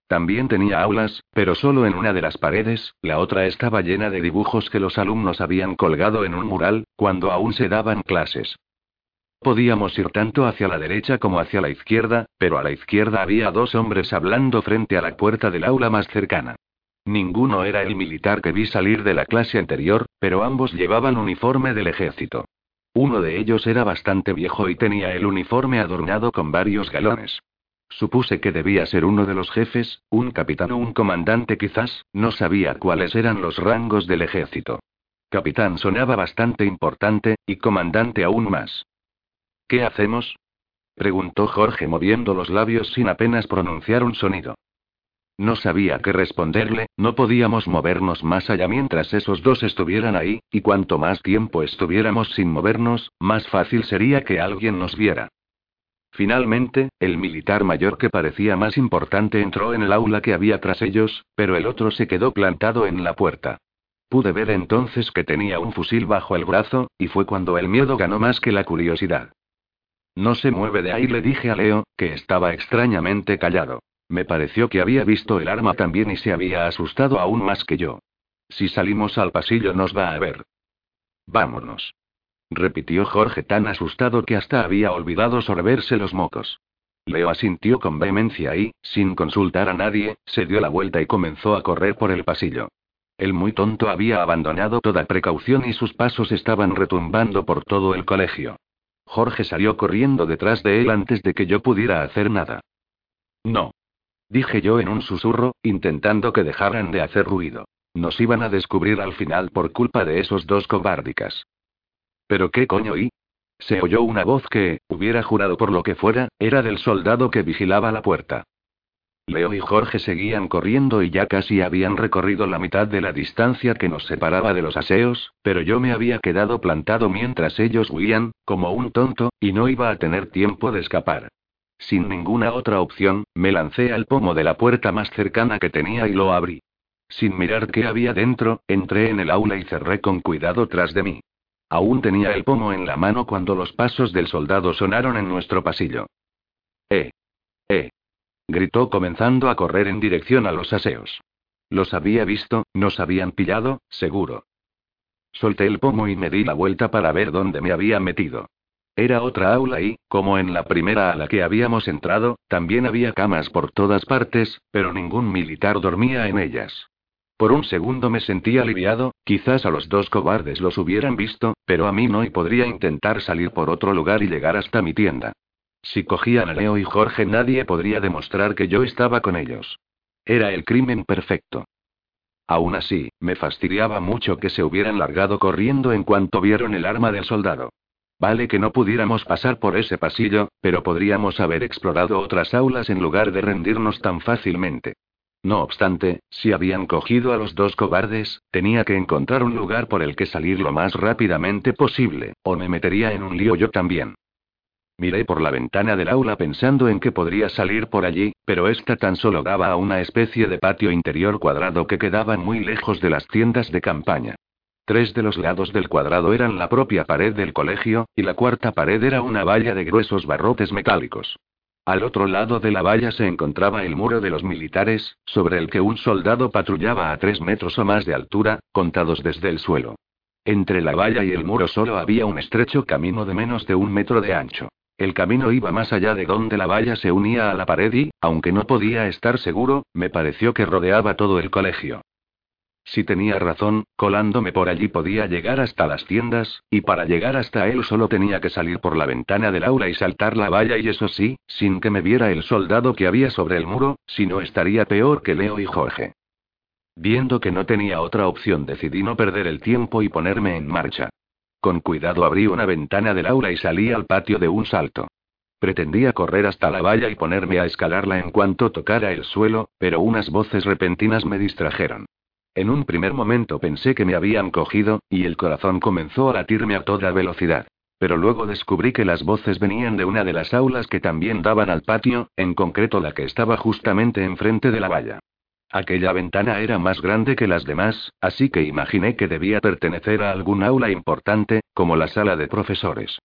También tenía aulas, pero solo en una de las paredes, la otra estaba llena de dibujos que los alumnos habían colgado en un mural, cuando aún se daban clases. Podíamos ir tanto hacia la derecha como hacia la izquierda, pero a la izquierda había dos hombres hablando frente a la puerta del aula más cercana. Ninguno era el militar que vi salir de la clase anterior, pero ambos llevaban uniforme del ejército. Uno de ellos era bastante viejo y tenía el uniforme adornado con varios galones. Supuse que debía ser uno de los jefes, un capitán o un comandante quizás, no sabía cuáles eran los rangos del ejército. Capitán sonaba bastante importante, y comandante aún más. ¿Qué hacemos? preguntó Jorge moviendo los labios sin apenas pronunciar un sonido. No sabía qué responderle, no podíamos movernos más allá mientras esos dos estuvieran ahí, y cuanto más tiempo estuviéramos sin movernos, más fácil sería que alguien nos viera. Finalmente, el militar mayor que parecía más importante entró en el aula que había tras ellos, pero el otro se quedó plantado en la puerta. Pude ver entonces que tenía un fusil bajo el brazo, y fue cuando el miedo ganó más que la curiosidad. No se mueve de ahí, le dije a Leo, que estaba extrañamente callado. Me pareció que había visto el arma también y se había asustado aún más que yo. Si salimos al pasillo nos va a ver. Vámonos. Repitió Jorge tan asustado que hasta había olvidado sorberse los mocos. Leo asintió con vehemencia y, sin consultar a nadie, se dio la vuelta y comenzó a correr por el pasillo. El muy tonto había abandonado toda precaución y sus pasos estaban retumbando por todo el colegio. Jorge salió corriendo detrás de él antes de que yo pudiera hacer nada. No. Dije yo en un susurro, intentando que dejaran de hacer ruido. Nos iban a descubrir al final por culpa de esos dos cobárdicas. ¿Pero qué coño y? Se oyó una voz que, hubiera jurado por lo que fuera, era del soldado que vigilaba la puerta. Leo y Jorge seguían corriendo y ya casi habían recorrido la mitad de la distancia que nos separaba de los aseos, pero yo me había quedado plantado mientras ellos huían, como un tonto, y no iba a tener tiempo de escapar. Sin ninguna otra opción, me lancé al pomo de la puerta más cercana que tenía y lo abrí. Sin mirar qué había dentro, entré en el aula y cerré con cuidado tras de mí. Aún tenía el pomo en la mano cuando los pasos del soldado sonaron en nuestro pasillo. ¡Eh! ¡Eh! gritó comenzando a correr en dirección a los aseos. Los había visto, nos habían pillado, seguro. Solté el pomo y me di la vuelta para ver dónde me había metido. Era otra aula y, como en la primera a la que habíamos entrado, también había camas por todas partes, pero ningún militar dormía en ellas. Por un segundo me sentí aliviado, quizás a los dos cobardes los hubieran visto, pero a mí no y podría intentar salir por otro lugar y llegar hasta mi tienda. Si cogían a Leo y Jorge nadie podría demostrar que yo estaba con ellos. Era el crimen perfecto. Aún así, me fastidiaba mucho que se hubieran largado corriendo en cuanto vieron el arma del soldado. Vale que no pudiéramos pasar por ese pasillo, pero podríamos haber explorado otras aulas en lugar de rendirnos tan fácilmente. No obstante, si habían cogido a los dos cobardes, tenía que encontrar un lugar por el que salir lo más rápidamente posible, o me metería en un lío yo también. Miré por la ventana del aula pensando en que podría salir por allí, pero esta tan solo daba a una especie de patio interior cuadrado que quedaba muy lejos de las tiendas de campaña. Tres de los lados del cuadrado eran la propia pared del colegio, y la cuarta pared era una valla de gruesos barrotes metálicos. Al otro lado de la valla se encontraba el muro de los militares, sobre el que un soldado patrullaba a tres metros o más de altura, contados desde el suelo. Entre la valla y el muro solo había un estrecho camino de menos de un metro de ancho. El camino iba más allá de donde la valla se unía a la pared y, aunque no podía estar seguro, me pareció que rodeaba todo el colegio. Si tenía razón, colándome por allí podía llegar hasta las tiendas, y para llegar hasta él solo tenía que salir por la ventana del aula y saltar la valla y eso sí, sin que me viera el soldado que había sobre el muro, si no estaría peor que Leo y Jorge. Viendo que no tenía otra opción decidí no perder el tiempo y ponerme en marcha. Con cuidado abrí una ventana del aula y salí al patio de un salto. Pretendía correr hasta la valla y ponerme a escalarla en cuanto tocara el suelo, pero unas voces repentinas me distrajeron. En un primer momento pensé que me habían cogido, y el corazón comenzó a latirme a toda velocidad. Pero luego descubrí que las voces venían de una de las aulas que también daban al patio, en concreto la que estaba justamente enfrente de la valla. Aquella ventana era más grande que las demás, así que imaginé que debía pertenecer a algún aula importante, como la sala de profesores.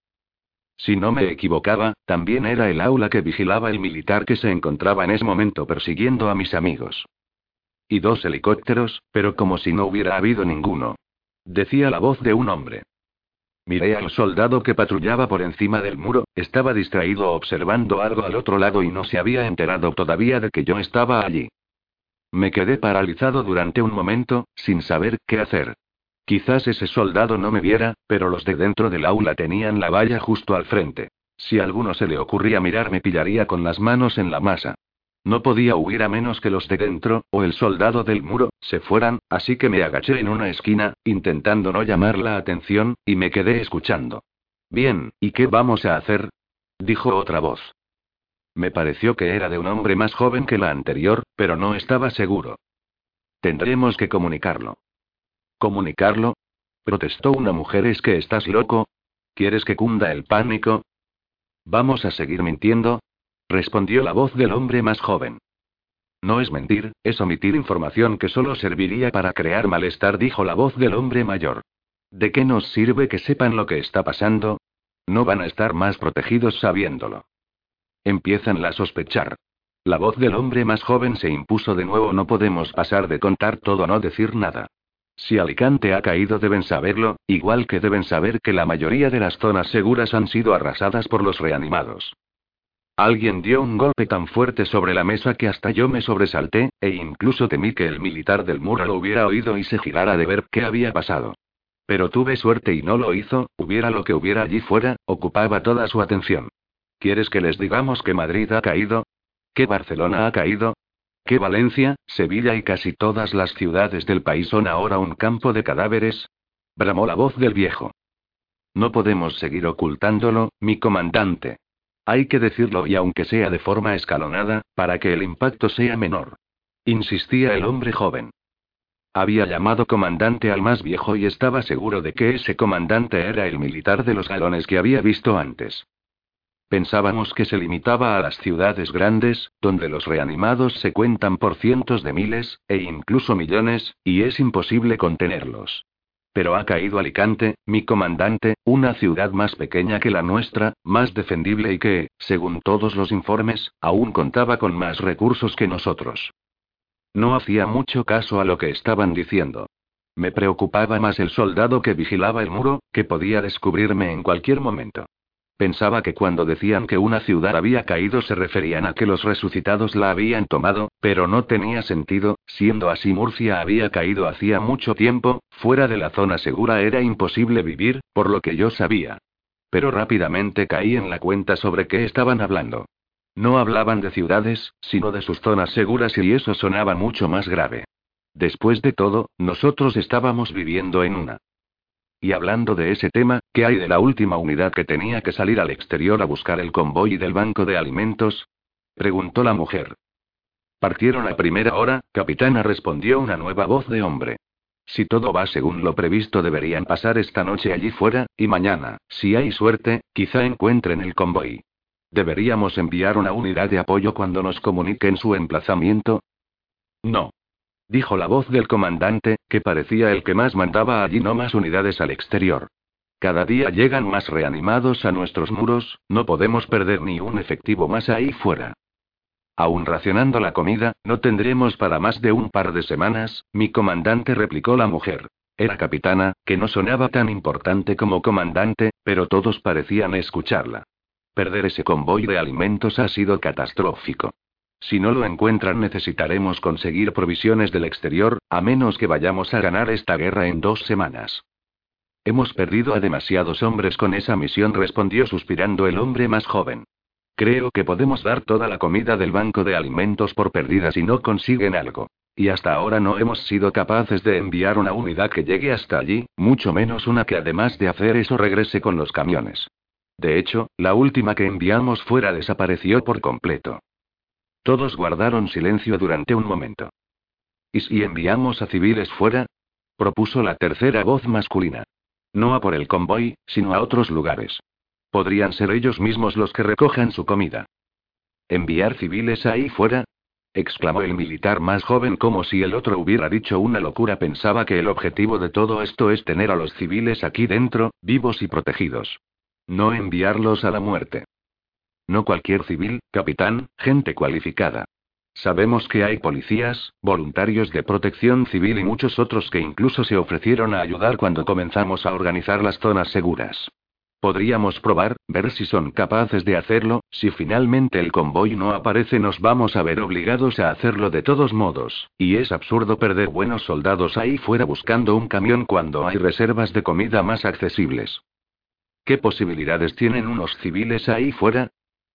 Si no me equivocaba, también era el aula que vigilaba el militar que se encontraba en ese momento persiguiendo a mis amigos. Y dos helicópteros, pero como si no hubiera habido ninguno. Decía la voz de un hombre. Miré al soldado que patrullaba por encima del muro, estaba distraído observando algo al otro lado y no se había enterado todavía de que yo estaba allí. Me quedé paralizado durante un momento, sin saber qué hacer. Quizás ese soldado no me viera, pero los de dentro del aula tenían la valla justo al frente. Si alguno se le ocurría mirar me pillaría con las manos en la masa. No podía huir a menos que los de dentro, o el soldado del muro, se fueran, así que me agaché en una esquina, intentando no llamar la atención, y me quedé escuchando. Bien, ¿y qué vamos a hacer? dijo otra voz. Me pareció que era de un hombre más joven que la anterior, pero no estaba seguro. Tendremos que comunicarlo. ¿Comunicarlo? protestó una mujer. ¿Es que estás loco? ¿Quieres que cunda el pánico? Vamos a seguir mintiendo, respondió la voz del hombre más joven. No es mentir, es omitir información que solo serviría para crear malestar, dijo la voz del hombre mayor. ¿De qué nos sirve que sepan lo que está pasando? No van a estar más protegidos sabiéndolo. Empiezan a sospechar. La voz del hombre más joven se impuso de nuevo. No podemos pasar de contar todo, no decir nada. Si Alicante ha caído deben saberlo, igual que deben saber que la mayoría de las zonas seguras han sido arrasadas por los reanimados. Alguien dio un golpe tan fuerte sobre la mesa que hasta yo me sobresalté, e incluso temí que el militar del muro lo hubiera oído y se girara de ver qué había pasado. Pero tuve suerte y no lo hizo, hubiera lo que hubiera allí fuera, ocupaba toda su atención. ¿Quieres que les digamos que Madrid ha caído? ¿Que Barcelona ha caído? ¿Que Valencia, Sevilla y casi todas las ciudades del país son ahora un campo de cadáveres? Bramó la voz del viejo. No podemos seguir ocultándolo, mi comandante. Hay que decirlo y aunque sea de forma escalonada, para que el impacto sea menor. Insistía el hombre joven. Había llamado comandante al más viejo y estaba seguro de que ese comandante era el militar de los galones que había visto antes. Pensábamos que se limitaba a las ciudades grandes, donde los reanimados se cuentan por cientos de miles, e incluso millones, y es imposible contenerlos. Pero ha caído Alicante, mi comandante, una ciudad más pequeña que la nuestra, más defendible y que, según todos los informes, aún contaba con más recursos que nosotros. No hacía mucho caso a lo que estaban diciendo. Me preocupaba más el soldado que vigilaba el muro, que podía descubrirme en cualquier momento. Pensaba que cuando decían que una ciudad había caído se referían a que los resucitados la habían tomado, pero no tenía sentido, siendo así Murcia había caído hacía mucho tiempo, fuera de la zona segura era imposible vivir, por lo que yo sabía. Pero rápidamente caí en la cuenta sobre qué estaban hablando. No hablaban de ciudades, sino de sus zonas seguras y eso sonaba mucho más grave. Después de todo, nosotros estábamos viviendo en una y hablando de ese tema, ¿qué hay de la última unidad que tenía que salir al exterior a buscar el convoy del banco de alimentos? preguntó la mujer. Partieron a primera hora, capitana, respondió una nueva voz de hombre. Si todo va según lo previsto, deberían pasar esta noche allí fuera, y mañana, si hay suerte, quizá encuentren el convoy. ¿Deberíamos enviar una unidad de apoyo cuando nos comuniquen su emplazamiento? No dijo la voz del comandante, que parecía el que más mandaba allí no más unidades al exterior. Cada día llegan más reanimados a nuestros muros, no podemos perder ni un efectivo más ahí fuera. Aún racionando la comida, no tendremos para más de un par de semanas, mi comandante replicó la mujer. Era capitana, que no sonaba tan importante como comandante, pero todos parecían escucharla. Perder ese convoy de alimentos ha sido catastrófico. Si no lo encuentran necesitaremos conseguir provisiones del exterior, a menos que vayamos a ganar esta guerra en dos semanas. Hemos perdido a demasiados hombres con esa misión, respondió suspirando el hombre más joven. Creo que podemos dar toda la comida del banco de alimentos por perdida si no consiguen algo. Y hasta ahora no hemos sido capaces de enviar una unidad que llegue hasta allí, mucho menos una que además de hacer eso regrese con los camiones. De hecho, la última que enviamos fuera desapareció por completo. Todos guardaron silencio durante un momento. ¿Y si enviamos a civiles fuera? propuso la tercera voz masculina. No a por el convoy, sino a otros lugares. Podrían ser ellos mismos los que recojan su comida. ¿Enviar civiles ahí fuera? exclamó el militar más joven como si el otro hubiera dicho una locura. Pensaba que el objetivo de todo esto es tener a los civiles aquí dentro, vivos y protegidos. No enviarlos a la muerte. No cualquier civil, capitán, gente cualificada. Sabemos que hay policías, voluntarios de protección civil y muchos otros que incluso se ofrecieron a ayudar cuando comenzamos a organizar las zonas seguras. Podríamos probar, ver si son capaces de hacerlo, si finalmente el convoy no aparece nos vamos a ver obligados a hacerlo de todos modos, y es absurdo perder buenos soldados ahí fuera buscando un camión cuando hay reservas de comida más accesibles. ¿Qué posibilidades tienen unos civiles ahí fuera?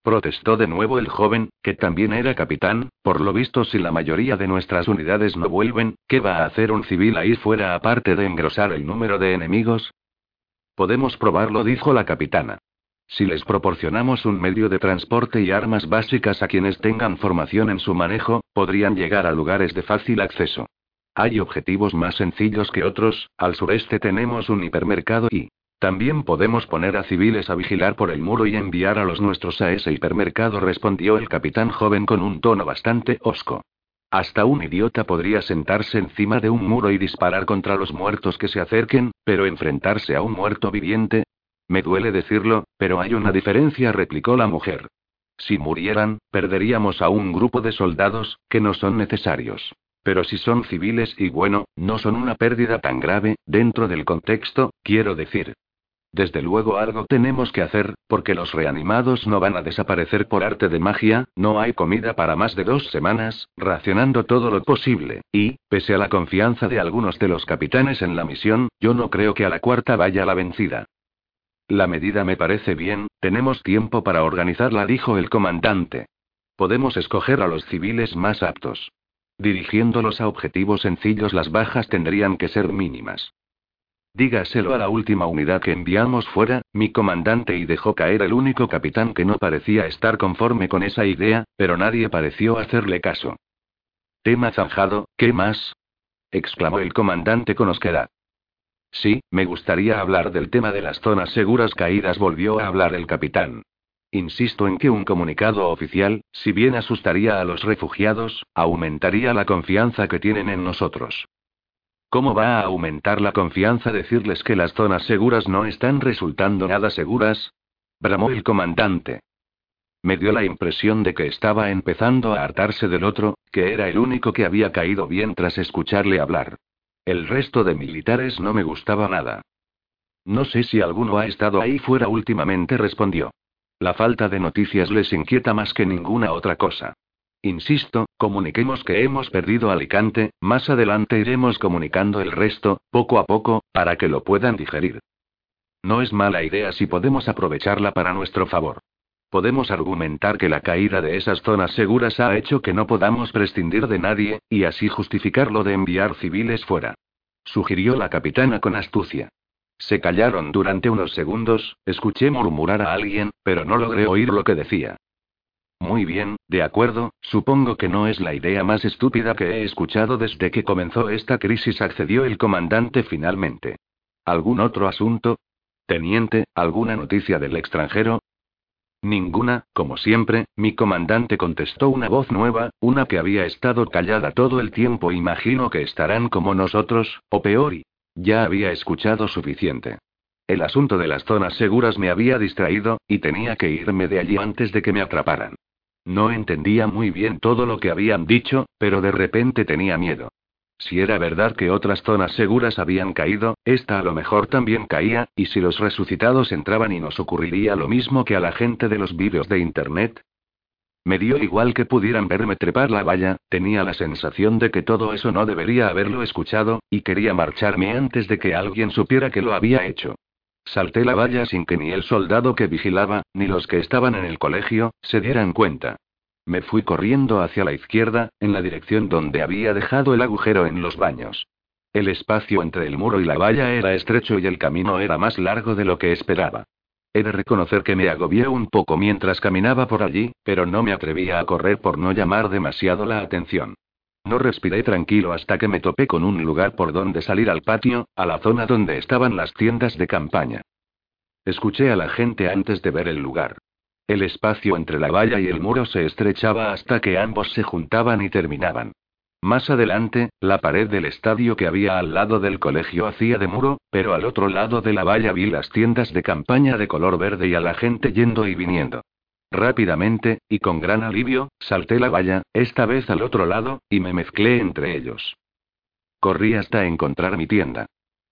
Protestó de nuevo el joven, que también era capitán, por lo visto si la mayoría de nuestras unidades no vuelven, ¿qué va a hacer un civil ahí fuera aparte de engrosar el número de enemigos? Podemos probarlo, dijo la capitana. Si les proporcionamos un medio de transporte y armas básicas a quienes tengan formación en su manejo, podrían llegar a lugares de fácil acceso. Hay objetivos más sencillos que otros, al sureste tenemos un hipermercado y, también podemos poner a civiles a vigilar por el muro y enviar a los nuestros a ese hipermercado, respondió el capitán joven con un tono bastante hosco. Hasta un idiota podría sentarse encima de un muro y disparar contra los muertos que se acerquen, pero enfrentarse a un muerto viviente. Me duele decirlo, pero hay una diferencia, replicó la mujer. Si murieran, perderíamos a un grupo de soldados, que no son necesarios. Pero si son civiles y bueno, no son una pérdida tan grave, dentro del contexto, quiero decir. Desde luego algo tenemos que hacer, porque los reanimados no van a desaparecer por arte de magia, no hay comida para más de dos semanas, racionando todo lo posible, y, pese a la confianza de algunos de los capitanes en la misión, yo no creo que a la cuarta vaya la vencida. La medida me parece bien, tenemos tiempo para organizarla, dijo el comandante. Podemos escoger a los civiles más aptos. Dirigiéndolos a objetivos sencillos las bajas tendrían que ser mínimas. Dígaselo a la última unidad que enviamos fuera, mi comandante, y dejó caer el único capitán que no parecía estar conforme con esa idea, pero nadie pareció hacerle caso. Tema zanjado, ¿qué más? exclamó el comandante con osquedad. Sí, me gustaría hablar del tema de las zonas seguras caídas, volvió a hablar el capitán. Insisto en que un comunicado oficial, si bien asustaría a los refugiados, aumentaría la confianza que tienen en nosotros. ¿Cómo va a aumentar la confianza decirles que las zonas seguras no están resultando nada seguras? bramó el comandante. Me dio la impresión de que estaba empezando a hartarse del otro, que era el único que había caído bien tras escucharle hablar. El resto de militares no me gustaba nada. No sé si alguno ha estado ahí fuera últimamente, respondió. La falta de noticias les inquieta más que ninguna otra cosa. Insisto, comuniquemos que hemos perdido Alicante, más adelante iremos comunicando el resto, poco a poco, para que lo puedan digerir. No es mala idea si podemos aprovecharla para nuestro favor. Podemos argumentar que la caída de esas zonas seguras ha hecho que no podamos prescindir de nadie, y así justificar lo de enviar civiles fuera. Sugirió la capitana con astucia. Se callaron durante unos segundos, escuché murmurar a alguien, pero no logré oír lo que decía. Muy bien, de acuerdo, supongo que no es la idea más estúpida que he escuchado desde que comenzó esta crisis, accedió el comandante finalmente. ¿Algún otro asunto? Teniente, ¿alguna noticia del extranjero? Ninguna, como siempre, mi comandante contestó una voz nueva, una que había estado callada todo el tiempo. Imagino que estarán como nosotros, o peor, y ya había escuchado suficiente. El asunto de las zonas seguras me había distraído, y tenía que irme de allí antes de que me atraparan. No entendía muy bien todo lo que habían dicho, pero de repente tenía miedo. Si era verdad que otras zonas seguras habían caído, esta a lo mejor también caía, y si los resucitados entraban y nos ocurriría lo mismo que a la gente de los vídeos de Internet. Me dio igual que pudieran verme trepar la valla, tenía la sensación de que todo eso no debería haberlo escuchado, y quería marcharme antes de que alguien supiera que lo había hecho. Salté la valla sin que ni el soldado que vigilaba, ni los que estaban en el colegio, se dieran cuenta. Me fui corriendo hacia la izquierda, en la dirección donde había dejado el agujero en los baños. El espacio entre el muro y la valla era estrecho y el camino era más largo de lo que esperaba. He de reconocer que me agobié un poco mientras caminaba por allí, pero no me atrevía a correr por no llamar demasiado la atención. No respiré tranquilo hasta que me topé con un lugar por donde salir al patio, a la zona donde estaban las tiendas de campaña. Escuché a la gente antes de ver el lugar. El espacio entre la valla y el muro se estrechaba hasta que ambos se juntaban y terminaban. Más adelante, la pared del estadio que había al lado del colegio hacía de muro, pero al otro lado de la valla vi las tiendas de campaña de color verde y a la gente yendo y viniendo. Rápidamente, y con gran alivio, salté la valla, esta vez al otro lado, y me mezclé entre ellos. Corrí hasta encontrar mi tienda.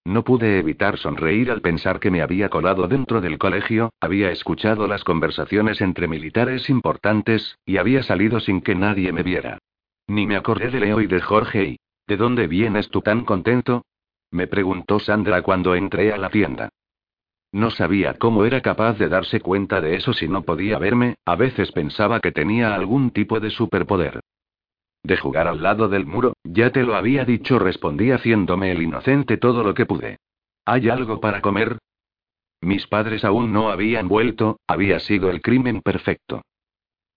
No pude evitar sonreír al pensar que me había colado dentro del colegio, había escuchado las conversaciones entre militares importantes, y había salido sin que nadie me viera. Ni me acordé de Leo y de Jorge y... ¿De dónde vienes tú tan contento? Me preguntó Sandra cuando entré a la tienda. No sabía cómo era capaz de darse cuenta de eso si no podía verme, a veces pensaba que tenía algún tipo de superpoder. De jugar al lado del muro, ya te lo había dicho, respondí haciéndome el inocente todo lo que pude. ¿Hay algo para comer? Mis padres aún no habían vuelto, había sido el crimen perfecto.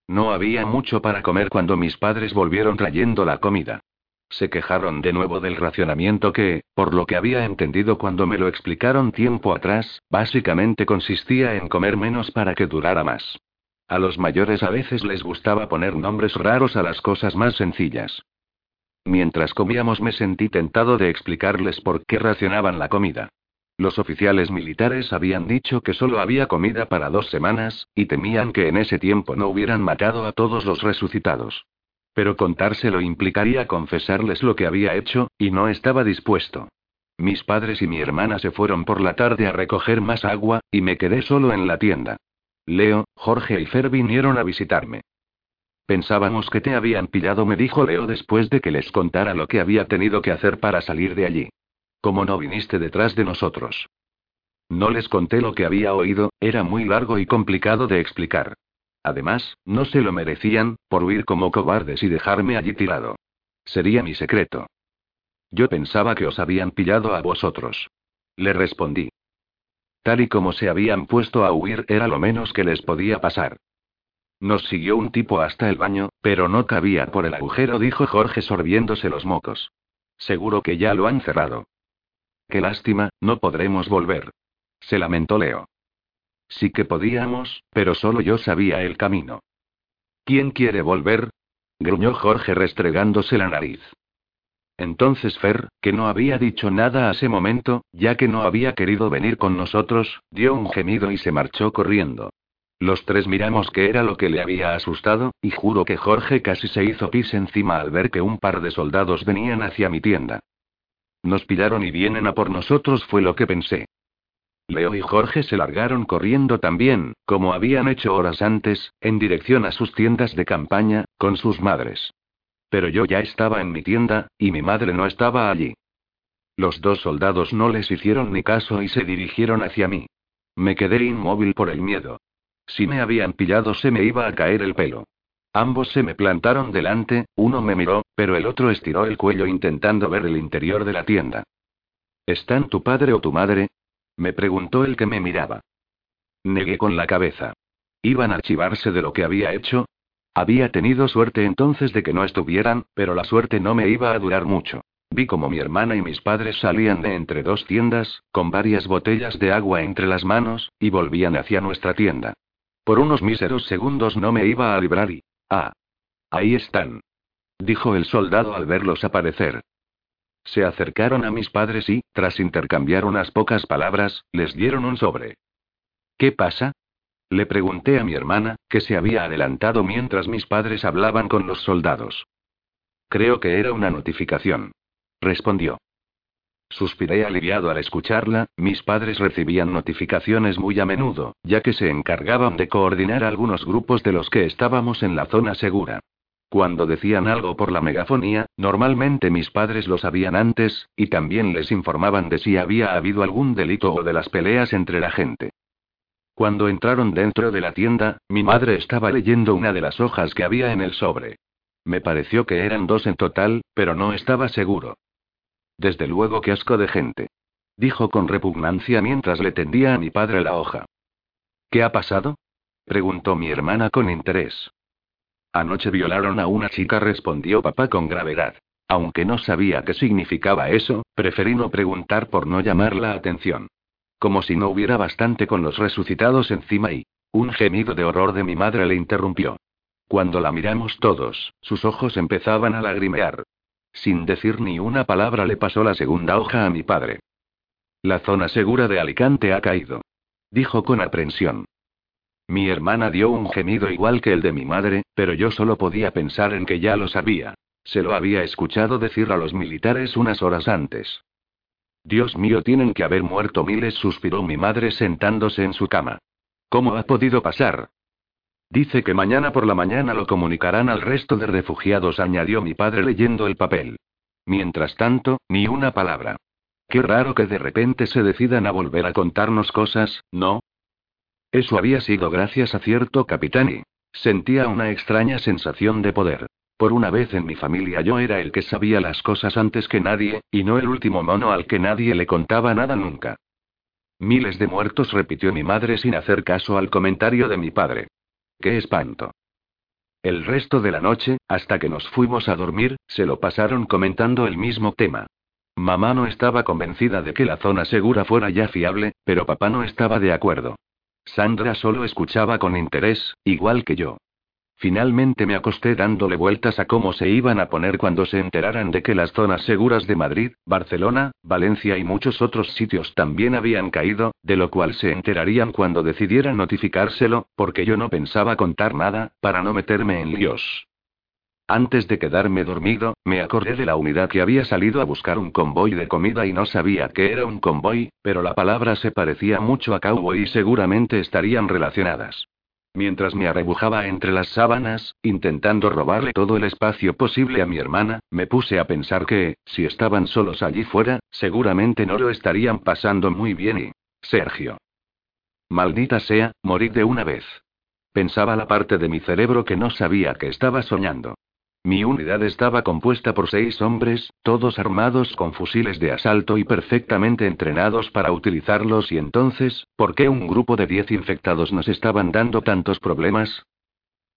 No había mucho para comer cuando mis padres volvieron trayendo la comida. Se quejaron de nuevo del racionamiento que, por lo que había entendido cuando me lo explicaron tiempo atrás, básicamente consistía en comer menos para que durara más. A los mayores a veces les gustaba poner nombres raros a las cosas más sencillas. Mientras comíamos me sentí tentado de explicarles por qué racionaban la comida. Los oficiales militares habían dicho que solo había comida para dos semanas, y temían que en ese tiempo no hubieran matado a todos los resucitados. Pero contárselo implicaría confesarles lo que había hecho, y no estaba dispuesto. Mis padres y mi hermana se fueron por la tarde a recoger más agua, y me quedé solo en la tienda. Leo, Jorge y Fer vinieron a visitarme. Pensábamos que te habían pillado, me dijo Leo después de que les contara lo que había tenido que hacer para salir de allí. ¿Cómo no viniste detrás de nosotros? No les conté lo que había oído, era muy largo y complicado de explicar. Además, no se lo merecían, por huir como cobardes y dejarme allí tirado. Sería mi secreto. Yo pensaba que os habían pillado a vosotros. Le respondí. Tal y como se habían puesto a huir era lo menos que les podía pasar. Nos siguió un tipo hasta el baño, pero no cabía por el agujero, dijo Jorge sorbiéndose los mocos. Seguro que ya lo han cerrado. Qué lástima, no podremos volver. Se lamentó Leo. Sí que podíamos, pero solo yo sabía el camino. ¿Quién quiere volver? gruñó Jorge restregándose la nariz. Entonces Fer, que no había dicho nada a ese momento, ya que no había querido venir con nosotros, dio un gemido y se marchó corriendo. Los tres miramos qué era lo que le había asustado, y juro que Jorge casi se hizo pis encima al ver que un par de soldados venían hacia mi tienda. Nos pillaron y vienen a por nosotros, fue lo que pensé. Leo y Jorge se largaron corriendo también, como habían hecho horas antes, en dirección a sus tiendas de campaña, con sus madres. Pero yo ya estaba en mi tienda, y mi madre no estaba allí. Los dos soldados no les hicieron ni caso y se dirigieron hacia mí. Me quedé inmóvil por el miedo. Si me habían pillado se me iba a caer el pelo. Ambos se me plantaron delante, uno me miró, pero el otro estiró el cuello intentando ver el interior de la tienda. ¿Están tu padre o tu madre? Me preguntó el que me miraba. Negué con la cabeza. ¿Iban a archivarse de lo que había hecho? Había tenido suerte entonces de que no estuvieran, pero la suerte no me iba a durar mucho. Vi como mi hermana y mis padres salían de entre dos tiendas, con varias botellas de agua entre las manos, y volvían hacia nuestra tienda. Por unos míseros segundos no me iba a librar y, Ah. Ahí están. Dijo el soldado al verlos aparecer. Se acercaron a mis padres y, tras intercambiar unas pocas palabras, les dieron un sobre. ¿Qué pasa? Le pregunté a mi hermana, que se había adelantado mientras mis padres hablaban con los soldados. Creo que era una notificación. Respondió. Suspiré aliviado al escucharla, mis padres recibían notificaciones muy a menudo, ya que se encargaban de coordinar algunos grupos de los que estábamos en la zona segura. Cuando decían algo por la megafonía, normalmente mis padres lo sabían antes, y también les informaban de si había habido algún delito o de las peleas entre la gente. Cuando entraron dentro de la tienda, mi madre estaba leyendo una de las hojas que había en el sobre. Me pareció que eran dos en total, pero no estaba seguro. Desde luego que asco de gente. Dijo con repugnancia mientras le tendía a mi padre la hoja. ¿Qué ha pasado? preguntó mi hermana con interés. Anoche violaron a una chica, respondió papá con gravedad. Aunque no sabía qué significaba eso, preferí no preguntar por no llamar la atención. Como si no hubiera bastante con los resucitados encima y... Un gemido de horror de mi madre le interrumpió. Cuando la miramos todos, sus ojos empezaban a lagrimear. Sin decir ni una palabra le pasó la segunda hoja a mi padre. La zona segura de Alicante ha caído. Dijo con aprensión. Mi hermana dio un gemido igual que el de mi madre, pero yo solo podía pensar en que ya lo sabía. Se lo había escuchado decir a los militares unas horas antes. Dios mío, tienen que haber muerto miles, suspiró mi madre sentándose en su cama. ¿Cómo ha podido pasar? Dice que mañana por la mañana lo comunicarán al resto de refugiados, añadió mi padre leyendo el papel. Mientras tanto, ni una palabra. Qué raro que de repente se decidan a volver a contarnos cosas, ¿no? Eso había sido gracias a cierto capitán y sentía una extraña sensación de poder. Por una vez en mi familia yo era el que sabía las cosas antes que nadie, y no el último mono al que nadie le contaba nada nunca. Miles de muertos, repitió mi madre sin hacer caso al comentario de mi padre. ¡Qué espanto! El resto de la noche, hasta que nos fuimos a dormir, se lo pasaron comentando el mismo tema. Mamá no estaba convencida de que la zona segura fuera ya fiable, pero papá no estaba de acuerdo. Sandra solo escuchaba con interés, igual que yo. Finalmente me acosté dándole vueltas a cómo se iban a poner cuando se enteraran de que las zonas seguras de Madrid, Barcelona, Valencia y muchos otros sitios también habían caído, de lo cual se enterarían cuando decidieran notificárselo, porque yo no pensaba contar nada, para no meterme en líos. Antes de quedarme dormido, me acordé de la unidad que había salido a buscar un convoy de comida y no sabía que era un convoy, pero la palabra se parecía mucho a cowboy y seguramente estarían relacionadas. Mientras me arrebujaba entre las sábanas, intentando robarle todo el espacio posible a mi hermana, me puse a pensar que, si estaban solos allí fuera, seguramente no lo estarían pasando muy bien y... Sergio. Maldita sea, morir de una vez. Pensaba la parte de mi cerebro que no sabía que estaba soñando. Mi unidad estaba compuesta por seis hombres, todos armados con fusiles de asalto y perfectamente entrenados para utilizarlos y entonces, ¿por qué un grupo de diez infectados nos estaban dando tantos problemas?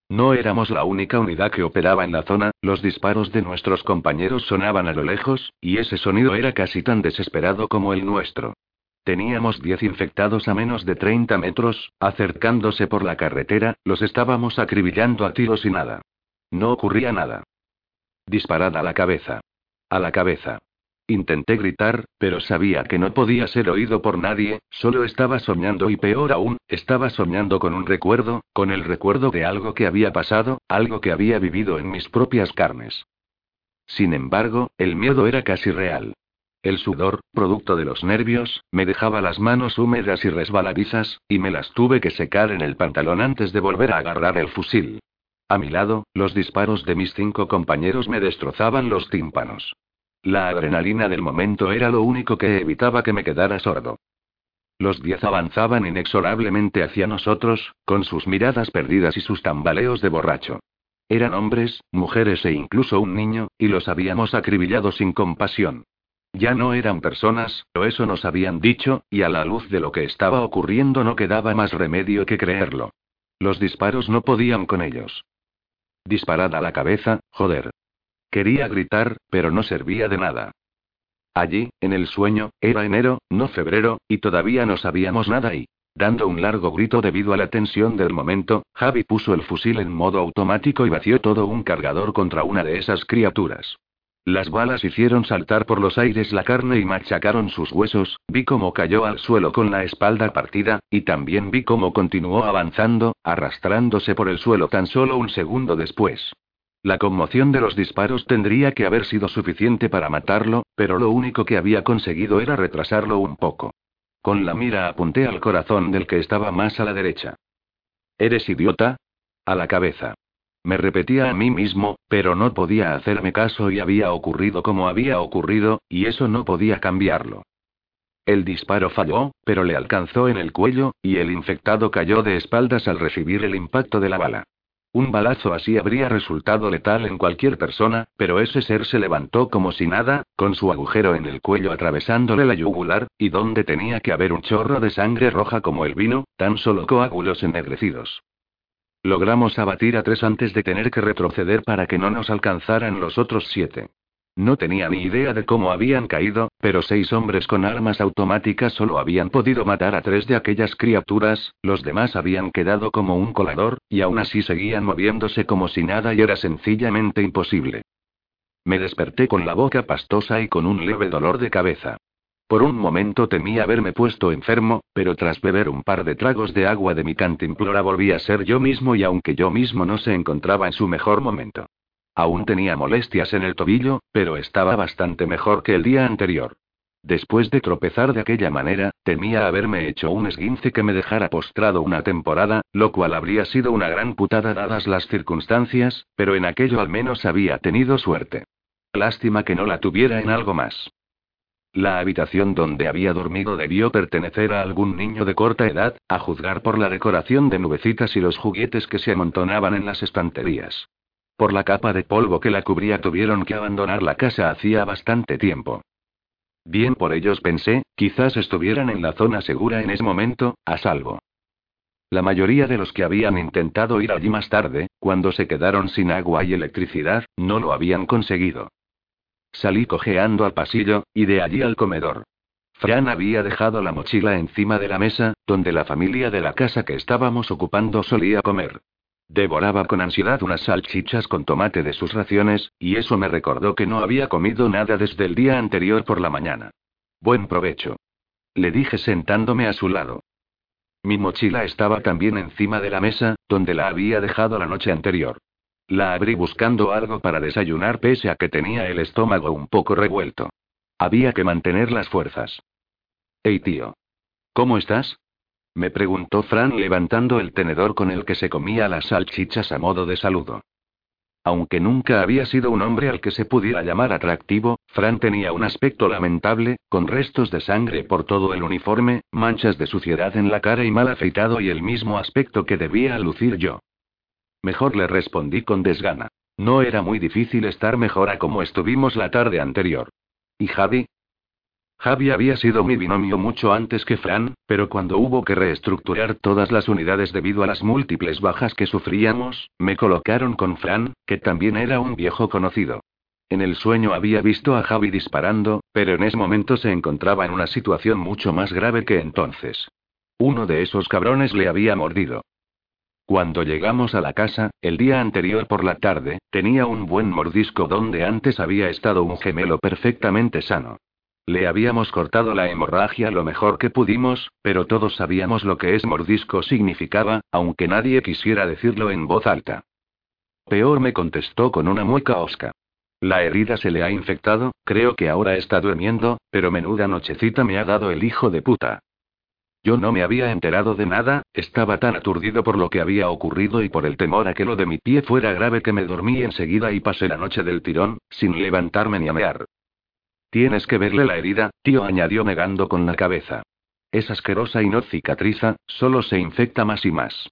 No éramos la única unidad que operaba en la zona, los disparos de nuestros compañeros sonaban a lo lejos, y ese sonido era casi tan desesperado como el nuestro. Teníamos diez infectados a menos de 30 metros, acercándose por la carretera, los estábamos acribillando a tiros y nada. No ocurría nada. Disparad a la cabeza. A la cabeza. Intenté gritar, pero sabía que no podía ser oído por nadie, solo estaba soñando y peor aún, estaba soñando con un recuerdo, con el recuerdo de algo que había pasado, algo que había vivido en mis propias carnes. Sin embargo, el miedo era casi real. El sudor, producto de los nervios, me dejaba las manos húmedas y resbaladizas, y me las tuve que secar en el pantalón antes de volver a agarrar el fusil. A mi lado, los disparos de mis cinco compañeros me destrozaban los tímpanos. La adrenalina del momento era lo único que evitaba que me quedara sordo. Los diez avanzaban inexorablemente hacia nosotros, con sus miradas perdidas y sus tambaleos de borracho. Eran hombres, mujeres e incluso un niño, y los habíamos acribillado sin compasión. Ya no eran personas, o eso nos habían dicho, y a la luz de lo que estaba ocurriendo no quedaba más remedio que creerlo. Los disparos no podían con ellos. Disparad a la cabeza, joder. Quería gritar, pero no servía de nada. Allí, en el sueño, era enero, no febrero, y todavía no sabíamos nada y, dando un largo grito debido a la tensión del momento, Javi puso el fusil en modo automático y vació todo un cargador contra una de esas criaturas. Las balas hicieron saltar por los aires la carne y machacaron sus huesos, vi cómo cayó al suelo con la espalda partida, y también vi cómo continuó avanzando, arrastrándose por el suelo tan solo un segundo después. La conmoción de los disparos tendría que haber sido suficiente para matarlo, pero lo único que había conseguido era retrasarlo un poco. Con la mira apunté al corazón del que estaba más a la derecha. ¿Eres idiota? A la cabeza. Me repetía a mí mismo, pero no podía hacerme caso y había ocurrido como había ocurrido, y eso no podía cambiarlo. El disparo falló, pero le alcanzó en el cuello, y el infectado cayó de espaldas al recibir el impacto de la bala. Un balazo así habría resultado letal en cualquier persona, pero ese ser se levantó como si nada, con su agujero en el cuello atravesándole la yugular, y donde tenía que haber un chorro de sangre roja como el vino, tan solo coágulos ennegrecidos. Logramos abatir a tres antes de tener que retroceder para que no nos alcanzaran los otros siete. No tenía ni idea de cómo habían caído, pero seis hombres con armas automáticas solo habían podido matar a tres de aquellas criaturas, los demás habían quedado como un colador, y aún así seguían moviéndose como si nada y era sencillamente imposible. Me desperté con la boca pastosa y con un leve dolor de cabeza. Por un momento temí haberme puesto enfermo, pero tras beber un par de tragos de agua de mi cantimplora volví a ser yo mismo y aunque yo mismo no se encontraba en su mejor momento. Aún tenía molestias en el tobillo, pero estaba bastante mejor que el día anterior. Después de tropezar de aquella manera, temía haberme hecho un esguince que me dejara postrado una temporada, lo cual habría sido una gran putada dadas las circunstancias, pero en aquello al menos había tenido suerte. Lástima que no la tuviera en algo más. La habitación donde había dormido debió pertenecer a algún niño de corta edad, a juzgar por la decoración de nubecitas y los juguetes que se amontonaban en las estanterías. Por la capa de polvo que la cubría tuvieron que abandonar la casa hacía bastante tiempo. Bien por ellos pensé, quizás estuvieran en la zona segura en ese momento, a salvo. La mayoría de los que habían intentado ir allí más tarde, cuando se quedaron sin agua y electricidad, no lo habían conseguido. Salí cojeando al pasillo, y de allí al comedor. Fran había dejado la mochila encima de la mesa, donde la familia de la casa que estábamos ocupando solía comer. Devoraba con ansiedad unas salchichas con tomate de sus raciones, y eso me recordó que no había comido nada desde el día anterior por la mañana. Buen provecho. Le dije sentándome a su lado. Mi mochila estaba también encima de la mesa, donde la había dejado la noche anterior. La abrí buscando algo para desayunar pese a que tenía el estómago un poco revuelto. Había que mantener las fuerzas. Hey tío. ¿Cómo estás? Me preguntó Fran levantando el tenedor con el que se comía las salchichas a modo de saludo. Aunque nunca había sido un hombre al que se pudiera llamar atractivo, Fran tenía un aspecto lamentable, con restos de sangre por todo el uniforme, manchas de suciedad en la cara y mal afeitado y el mismo aspecto que debía lucir yo. Mejor le respondí con desgana. No era muy difícil estar mejor a como estuvimos la tarde anterior. ¿Y Javi? Javi había sido mi binomio mucho antes que Fran, pero cuando hubo que reestructurar todas las unidades debido a las múltiples bajas que sufríamos, me colocaron con Fran, que también era un viejo conocido. En el sueño había visto a Javi disparando, pero en ese momento se encontraba en una situación mucho más grave que entonces. Uno de esos cabrones le había mordido. Cuando llegamos a la casa, el día anterior por la tarde, tenía un buen mordisco donde antes había estado un gemelo perfectamente sano. Le habíamos cortado la hemorragia lo mejor que pudimos, pero todos sabíamos lo que es mordisco significaba, aunque nadie quisiera decirlo en voz alta. Peor me contestó con una mueca osca. La herida se le ha infectado, creo que ahora está durmiendo, pero menuda nochecita me ha dado el hijo de puta. Yo no me había enterado de nada, estaba tan aturdido por lo que había ocurrido y por el temor a que lo de mi pie fuera grave que me dormí enseguida y pasé la noche del tirón, sin levantarme ni amear. Tienes que verle la herida, tío, añadió negando con la cabeza. Es asquerosa y no cicatriza, solo se infecta más y más.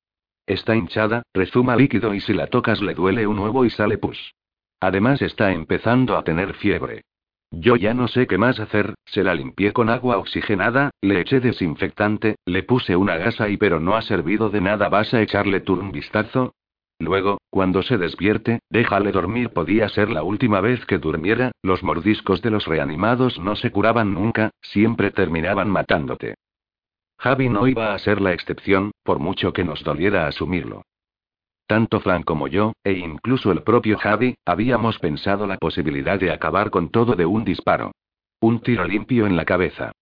Está hinchada, rezuma líquido y si la tocas le duele un huevo y sale pus. Además está empezando a tener fiebre. Yo ya no sé qué más hacer, se la limpié con agua oxigenada, le eché desinfectante, le puse una gasa y pero no ha servido de nada, ¿vas a echarle tú un vistazo? Luego, cuando se despierte, déjale dormir. Podía ser la última vez que durmiera, los mordiscos de los reanimados no se curaban nunca, siempre terminaban matándote. Javi no iba a ser la excepción, por mucho que nos doliera asumirlo. Tanto Flan como yo, e incluso el propio Javi, habíamos pensado la posibilidad de acabar con todo de un disparo. Un tiro limpio en la cabeza.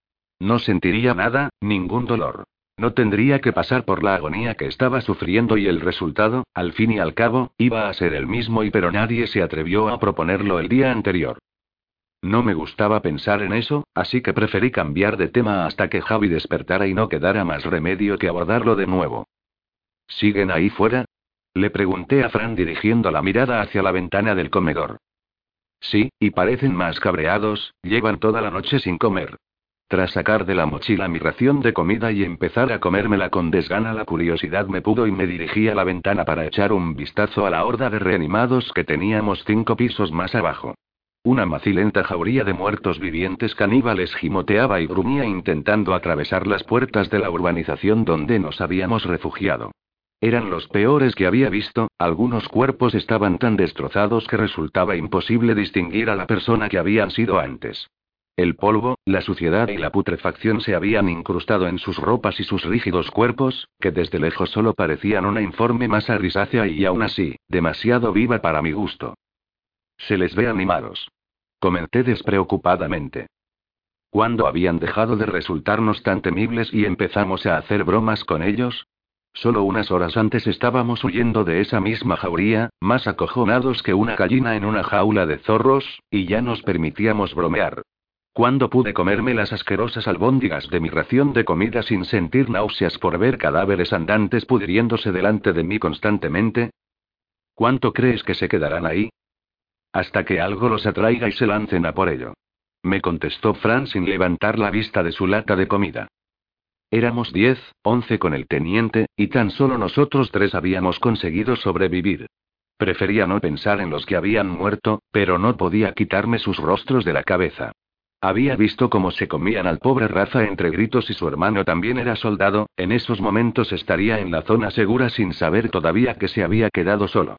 No sentiría nada, ningún dolor. No tendría que pasar por la agonía que estaba sufriendo y el resultado, al fin y al cabo, iba a ser el mismo y pero nadie se atrevió a proponerlo el día anterior. No me gustaba pensar en eso, así que preferí cambiar de tema hasta que Javi despertara y no quedara más remedio que abordarlo de nuevo. ¿Siguen ahí fuera? Le pregunté a Fran dirigiendo la mirada hacia la ventana del comedor. Sí, y parecen más cabreados, llevan toda la noche sin comer. Tras sacar de la mochila mi ración de comida y empezar a comérmela con desgana, la curiosidad me pudo y me dirigí a la ventana para echar un vistazo a la horda de reanimados que teníamos cinco pisos más abajo. Una macilenta jauría de muertos vivientes caníbales gimoteaba y grumía intentando atravesar las puertas de la urbanización donde nos habíamos refugiado. Eran los peores que había visto, algunos cuerpos estaban tan destrozados que resultaba imposible distinguir a la persona que habían sido antes. El polvo, la suciedad y la putrefacción se habían incrustado en sus ropas y sus rígidos cuerpos, que desde lejos solo parecían una informe masa grisácea y aún así, demasiado viva para mi gusto. Se les ve animados. Comenté despreocupadamente. ¿Cuándo habían dejado de resultarnos tan temibles y empezamos a hacer bromas con ellos? Solo unas horas antes estábamos huyendo de esa misma jauría, más acojonados que una gallina en una jaula de zorros, y ya nos permitíamos bromear. ¿Cuándo pude comerme las asquerosas albóndigas de mi ración de comida sin sentir náuseas por ver cadáveres andantes pudriéndose delante de mí constantemente? ¿Cuánto crees que se quedarán ahí? Hasta que algo los atraiga y se lancen a por ello. Me contestó Fran sin levantar la vista de su lata de comida. Éramos diez, once con el teniente, y tan solo nosotros tres habíamos conseguido sobrevivir. Prefería no pensar en los que habían muerto, pero no podía quitarme sus rostros de la cabeza. Había visto cómo se comían al pobre Rafa entre gritos y su hermano también era soldado, en esos momentos estaría en la zona segura sin saber todavía que se había quedado solo.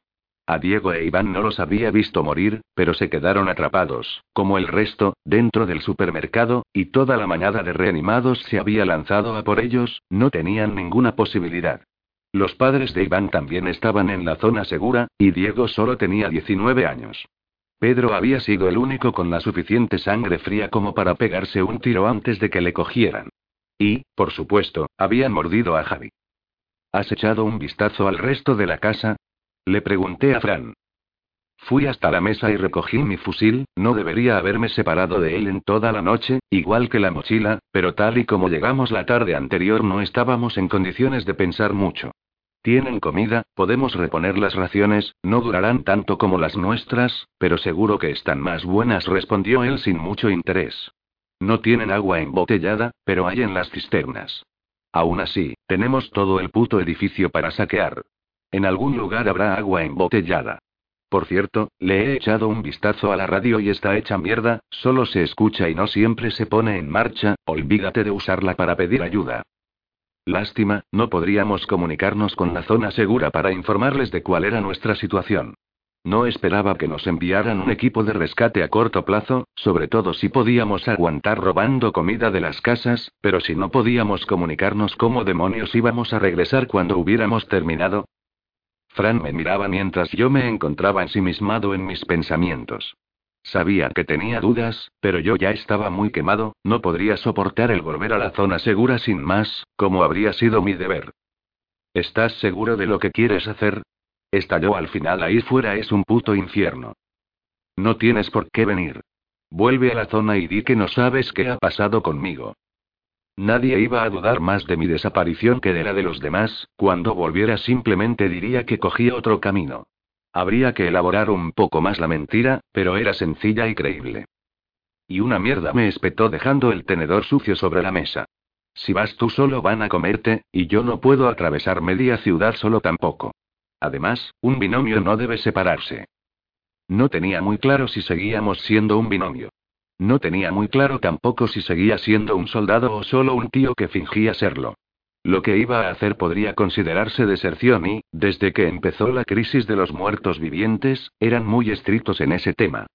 A Diego e Iván no los había visto morir, pero se quedaron atrapados, como el resto, dentro del supermercado, y toda la mañana de reanimados se había lanzado a por ellos, no tenían ninguna posibilidad. Los padres de Iván también estaban en la zona segura, y Diego solo tenía 19 años. Pedro había sido el único con la suficiente sangre fría como para pegarse un tiro antes de que le cogieran. Y, por supuesto, habían mordido a Javi. ¿Has echado un vistazo al resto de la casa? Le pregunté a Fran. Fui hasta la mesa y recogí mi fusil, no debería haberme separado de él en toda la noche, igual que la mochila, pero tal y como llegamos la tarde anterior no estábamos en condiciones de pensar mucho. Tienen comida, podemos reponer las raciones, no durarán tanto como las nuestras, pero seguro que están más buenas, respondió él sin mucho interés. No tienen agua embotellada, pero hay en las cisternas. Aún así, tenemos todo el puto edificio para saquear. En algún lugar habrá agua embotellada. Por cierto, le he echado un vistazo a la radio y está hecha mierda, solo se escucha y no siempre se pone en marcha, olvídate de usarla para pedir ayuda. Lástima, no podríamos comunicarnos con la zona segura para informarles de cuál era nuestra situación. No esperaba que nos enviaran un equipo de rescate a corto plazo, sobre todo si podíamos aguantar robando comida de las casas, pero si no podíamos comunicarnos cómo demonios íbamos a regresar cuando hubiéramos terminado. Fran me miraba mientras yo me encontraba ensimismado en mis pensamientos. Sabía que tenía dudas, pero yo ya estaba muy quemado, no podría soportar el volver a la zona segura sin más, como habría sido mi deber. ¿Estás seguro de lo que quieres hacer? Estalló al final ahí fuera es un puto infierno. No tienes por qué venir. Vuelve a la zona y di que no sabes qué ha pasado conmigo. Nadie iba a dudar más de mi desaparición que de la de los demás, cuando volviera simplemente diría que cogí otro camino. Habría que elaborar un poco más la mentira, pero era sencilla y creíble. Y una mierda me espetó dejando el tenedor sucio sobre la mesa. Si vas tú solo van a comerte, y yo no puedo atravesar media ciudad solo tampoco. Además, un binomio no debe separarse. No tenía muy claro si seguíamos siendo un binomio. No tenía muy claro tampoco si seguía siendo un soldado o solo un tío que fingía serlo. Lo que iba a hacer podría considerarse deserción y, desde que empezó la crisis de los muertos vivientes, eran muy estrictos en ese tema.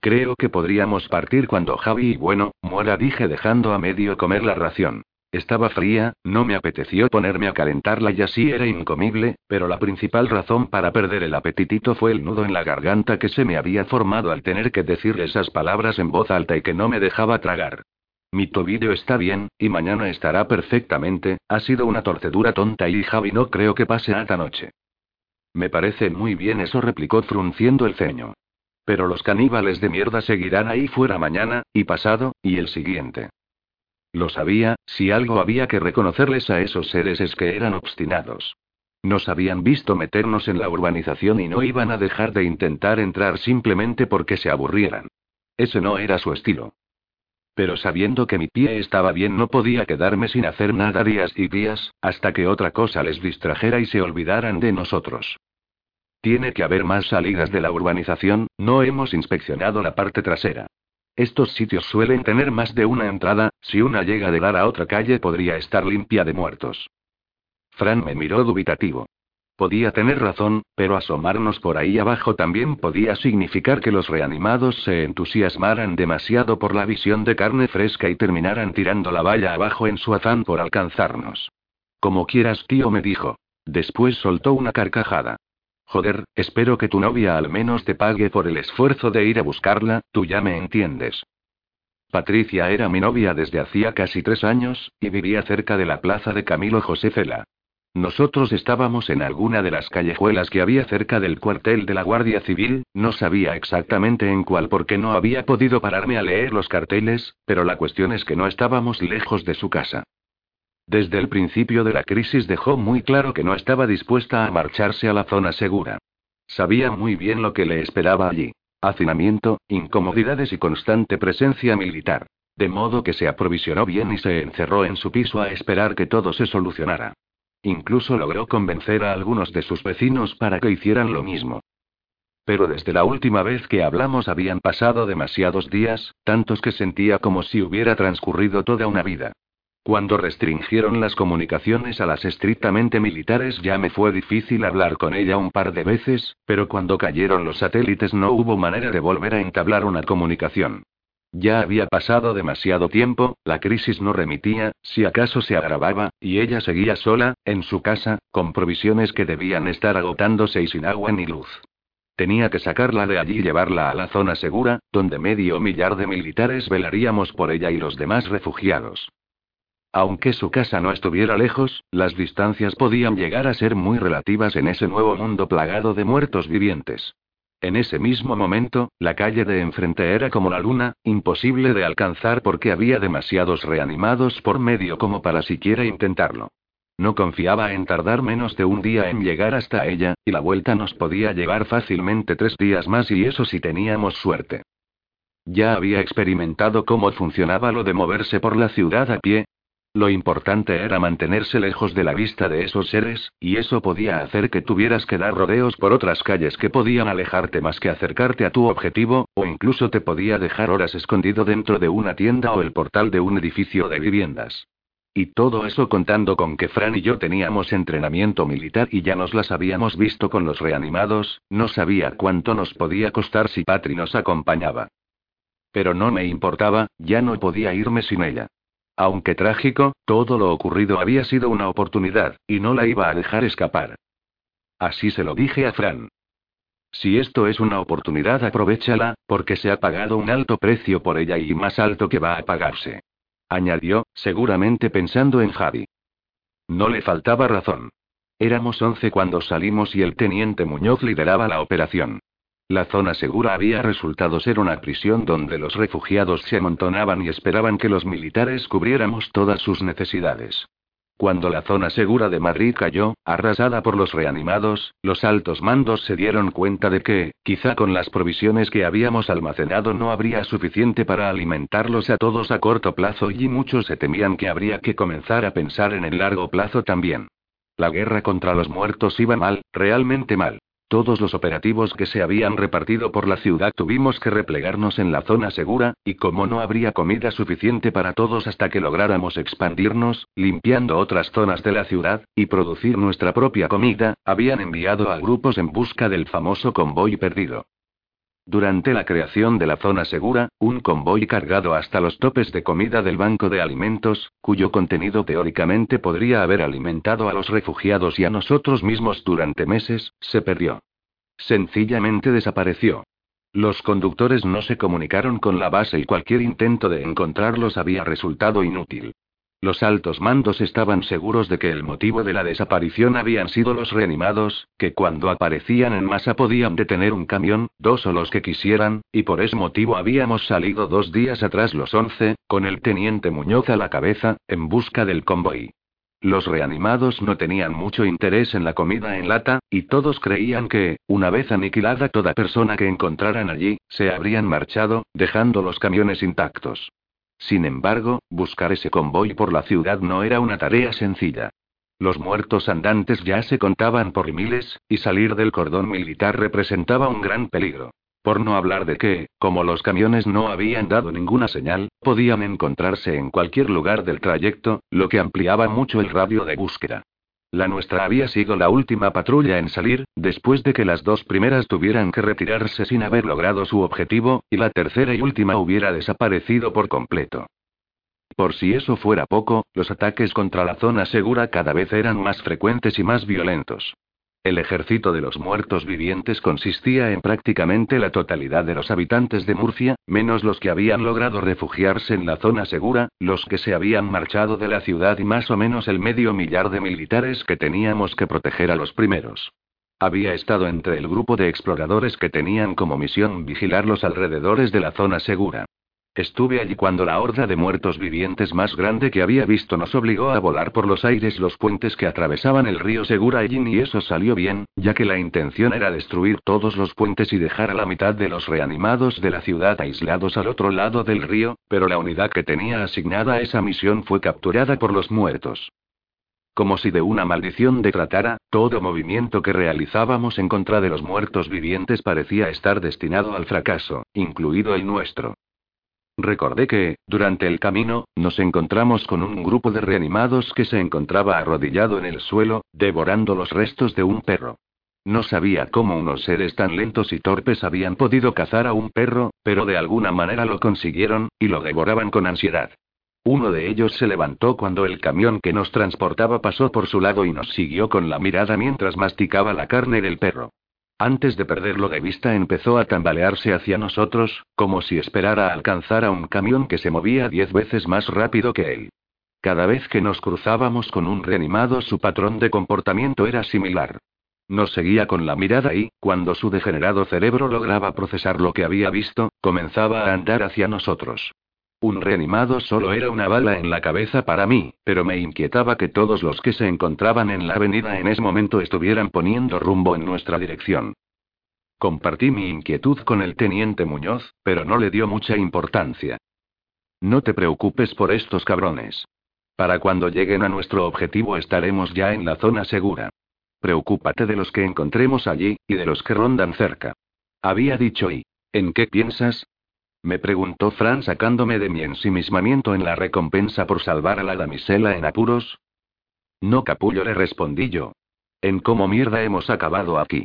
Creo que podríamos partir cuando Javi y bueno, muera, dije dejando a medio comer la ración. Estaba fría, no me apeteció ponerme a calentarla y así era incomible, pero la principal razón para perder el apetitito fue el nudo en la garganta que se me había formado al tener que decir esas palabras en voz alta y que no me dejaba tragar. Mi tobillo está bien, y mañana estará perfectamente, ha sido una torcedura tonta y Javi no creo que pase esta noche. Me parece muy bien eso, replicó frunciendo el ceño. Pero los caníbales de mierda seguirán ahí fuera mañana, y pasado, y el siguiente. Lo sabía, si algo había que reconocerles a esos seres es que eran obstinados. Nos habían visto meternos en la urbanización y no iban a dejar de intentar entrar simplemente porque se aburrieran. Ese no era su estilo. Pero sabiendo que mi pie estaba bien no podía quedarme sin hacer nada días y días, hasta que otra cosa les distrajera y se olvidaran de nosotros. Tiene que haber más salidas de la urbanización, no hemos inspeccionado la parte trasera. Estos sitios suelen tener más de una entrada, si una llega de dar a otra calle podría estar limpia de muertos. Fran me miró dubitativo. Podía tener razón, pero asomarnos por ahí abajo también podía significar que los reanimados se entusiasmaran demasiado por la visión de carne fresca y terminaran tirando la valla abajo en su afán por alcanzarnos. Como quieras, tío, me dijo. Después soltó una carcajada. Joder, espero que tu novia al menos te pague por el esfuerzo de ir a buscarla, tú ya me entiendes. Patricia era mi novia desde hacía casi tres años, y vivía cerca de la plaza de Camilo José Cela. Nosotros estábamos en alguna de las callejuelas que había cerca del cuartel de la Guardia Civil, no sabía exactamente en cuál porque no había podido pararme a leer los carteles, pero la cuestión es que no estábamos lejos de su casa. Desde el principio de la crisis dejó muy claro que no estaba dispuesta a marcharse a la zona segura. Sabía muy bien lo que le esperaba allí. Hacinamiento, incomodidades y constante presencia militar. De modo que se aprovisionó bien y se encerró en su piso a esperar que todo se solucionara. Incluso logró convencer a algunos de sus vecinos para que hicieran lo mismo. Pero desde la última vez que hablamos habían pasado demasiados días, tantos que sentía como si hubiera transcurrido toda una vida. Cuando restringieron las comunicaciones a las estrictamente militares ya me fue difícil hablar con ella un par de veces, pero cuando cayeron los satélites no hubo manera de volver a entablar una comunicación. Ya había pasado demasiado tiempo, la crisis no remitía, si acaso se agravaba, y ella seguía sola, en su casa, con provisiones que debían estar agotándose y sin agua ni luz. Tenía que sacarla de allí y llevarla a la zona segura, donde medio millar de militares velaríamos por ella y los demás refugiados. Aunque su casa no estuviera lejos, las distancias podían llegar a ser muy relativas en ese nuevo mundo plagado de muertos vivientes. En ese mismo momento, la calle de enfrente era como la luna, imposible de alcanzar porque había demasiados reanimados por medio como para siquiera intentarlo. No confiaba en tardar menos de un día en llegar hasta ella, y la vuelta nos podía llevar fácilmente tres días más y eso si teníamos suerte. Ya había experimentado cómo funcionaba lo de moverse por la ciudad a pie, lo importante era mantenerse lejos de la vista de esos seres, y eso podía hacer que tuvieras que dar rodeos por otras calles que podían alejarte más que acercarte a tu objetivo, o incluso te podía dejar horas escondido dentro de una tienda o el portal de un edificio de viviendas. Y todo eso contando con que Fran y yo teníamos entrenamiento militar y ya nos las habíamos visto con los reanimados, no sabía cuánto nos podía costar si Patri nos acompañaba. Pero no me importaba, ya no podía irme sin ella. Aunque trágico, todo lo ocurrido había sido una oportunidad, y no la iba a dejar escapar. Así se lo dije a Fran. Si esto es una oportunidad, aprovechala, porque se ha pagado un alto precio por ella y más alto que va a pagarse. Añadió, seguramente pensando en Javi. No le faltaba razón. Éramos once cuando salimos y el teniente Muñoz lideraba la operación. La zona segura había resultado ser una prisión donde los refugiados se amontonaban y esperaban que los militares cubriéramos todas sus necesidades. Cuando la zona segura de Madrid cayó, arrasada por los reanimados, los altos mandos se dieron cuenta de que, quizá con las provisiones que habíamos almacenado no habría suficiente para alimentarlos a todos a corto plazo y muchos se temían que habría que comenzar a pensar en el largo plazo también. La guerra contra los muertos iba mal, realmente mal. Todos los operativos que se habían repartido por la ciudad tuvimos que replegarnos en la zona segura, y como no habría comida suficiente para todos hasta que lográramos expandirnos, limpiando otras zonas de la ciudad, y producir nuestra propia comida, habían enviado a grupos en busca del famoso convoy perdido. Durante la creación de la zona segura, un convoy cargado hasta los topes de comida del Banco de Alimentos, cuyo contenido teóricamente podría haber alimentado a los refugiados y a nosotros mismos durante meses, se perdió. Sencillamente desapareció. Los conductores no se comunicaron con la base y cualquier intento de encontrarlos había resultado inútil. Los altos mandos estaban seguros de que el motivo de la desaparición habían sido los reanimados, que cuando aparecían en masa podían detener un camión, dos o los que quisieran, y por ese motivo habíamos salido dos días atrás los once, con el teniente Muñoz a la cabeza, en busca del convoy. Los reanimados no tenían mucho interés en la comida en lata, y todos creían que, una vez aniquilada toda persona que encontraran allí, se habrían marchado, dejando los camiones intactos. Sin embargo, buscar ese convoy por la ciudad no era una tarea sencilla. Los muertos andantes ya se contaban por miles, y salir del cordón militar representaba un gran peligro. Por no hablar de que, como los camiones no habían dado ninguna señal, podían encontrarse en cualquier lugar del trayecto, lo que ampliaba mucho el radio de búsqueda. La nuestra había sido la última patrulla en salir, después de que las dos primeras tuvieran que retirarse sin haber logrado su objetivo, y la tercera y última hubiera desaparecido por completo. Por si eso fuera poco, los ataques contra la zona segura cada vez eran más frecuentes y más violentos. El ejército de los muertos vivientes consistía en prácticamente la totalidad de los habitantes de Murcia, menos los que habían logrado refugiarse en la zona segura, los que se habían marchado de la ciudad y más o menos el medio millar de militares que teníamos que proteger a los primeros. Había estado entre el grupo de exploradores que tenían como misión vigilar los alrededores de la zona segura. Estuve allí cuando la horda de muertos vivientes más grande que había visto nos obligó a volar por los aires los puentes que atravesaban el río Segura y eso salió bien, ya que la intención era destruir todos los puentes y dejar a la mitad de los reanimados de la ciudad aislados al otro lado del río, pero la unidad que tenía asignada a esa misión fue capturada por los muertos. Como si de una maldición de tratara, todo movimiento que realizábamos en contra de los muertos vivientes parecía estar destinado al fracaso, incluido el nuestro. Recordé que, durante el camino, nos encontramos con un grupo de reanimados que se encontraba arrodillado en el suelo, devorando los restos de un perro. No sabía cómo unos seres tan lentos y torpes habían podido cazar a un perro, pero de alguna manera lo consiguieron, y lo devoraban con ansiedad. Uno de ellos se levantó cuando el camión que nos transportaba pasó por su lado y nos siguió con la mirada mientras masticaba la carne del perro. Antes de perderlo de vista empezó a tambalearse hacia nosotros, como si esperara alcanzar a un camión que se movía diez veces más rápido que él. Cada vez que nos cruzábamos con un reanimado su patrón de comportamiento era similar. Nos seguía con la mirada y, cuando su degenerado cerebro lograba procesar lo que había visto, comenzaba a andar hacia nosotros. Un reanimado solo era una bala en la cabeza para mí, pero me inquietaba que todos los que se encontraban en la avenida en ese momento estuvieran poniendo rumbo en nuestra dirección. Compartí mi inquietud con el teniente Muñoz, pero no le dio mucha importancia. No te preocupes por estos cabrones. Para cuando lleguen a nuestro objetivo estaremos ya en la zona segura. Preocúpate de los que encontremos allí, y de los que rondan cerca. Había dicho y. ¿En qué piensas? Me preguntó Fran sacándome de mi ensimismamiento en la recompensa por salvar a la damisela en apuros. No, capullo, le respondí yo. En cómo mierda hemos acabado aquí.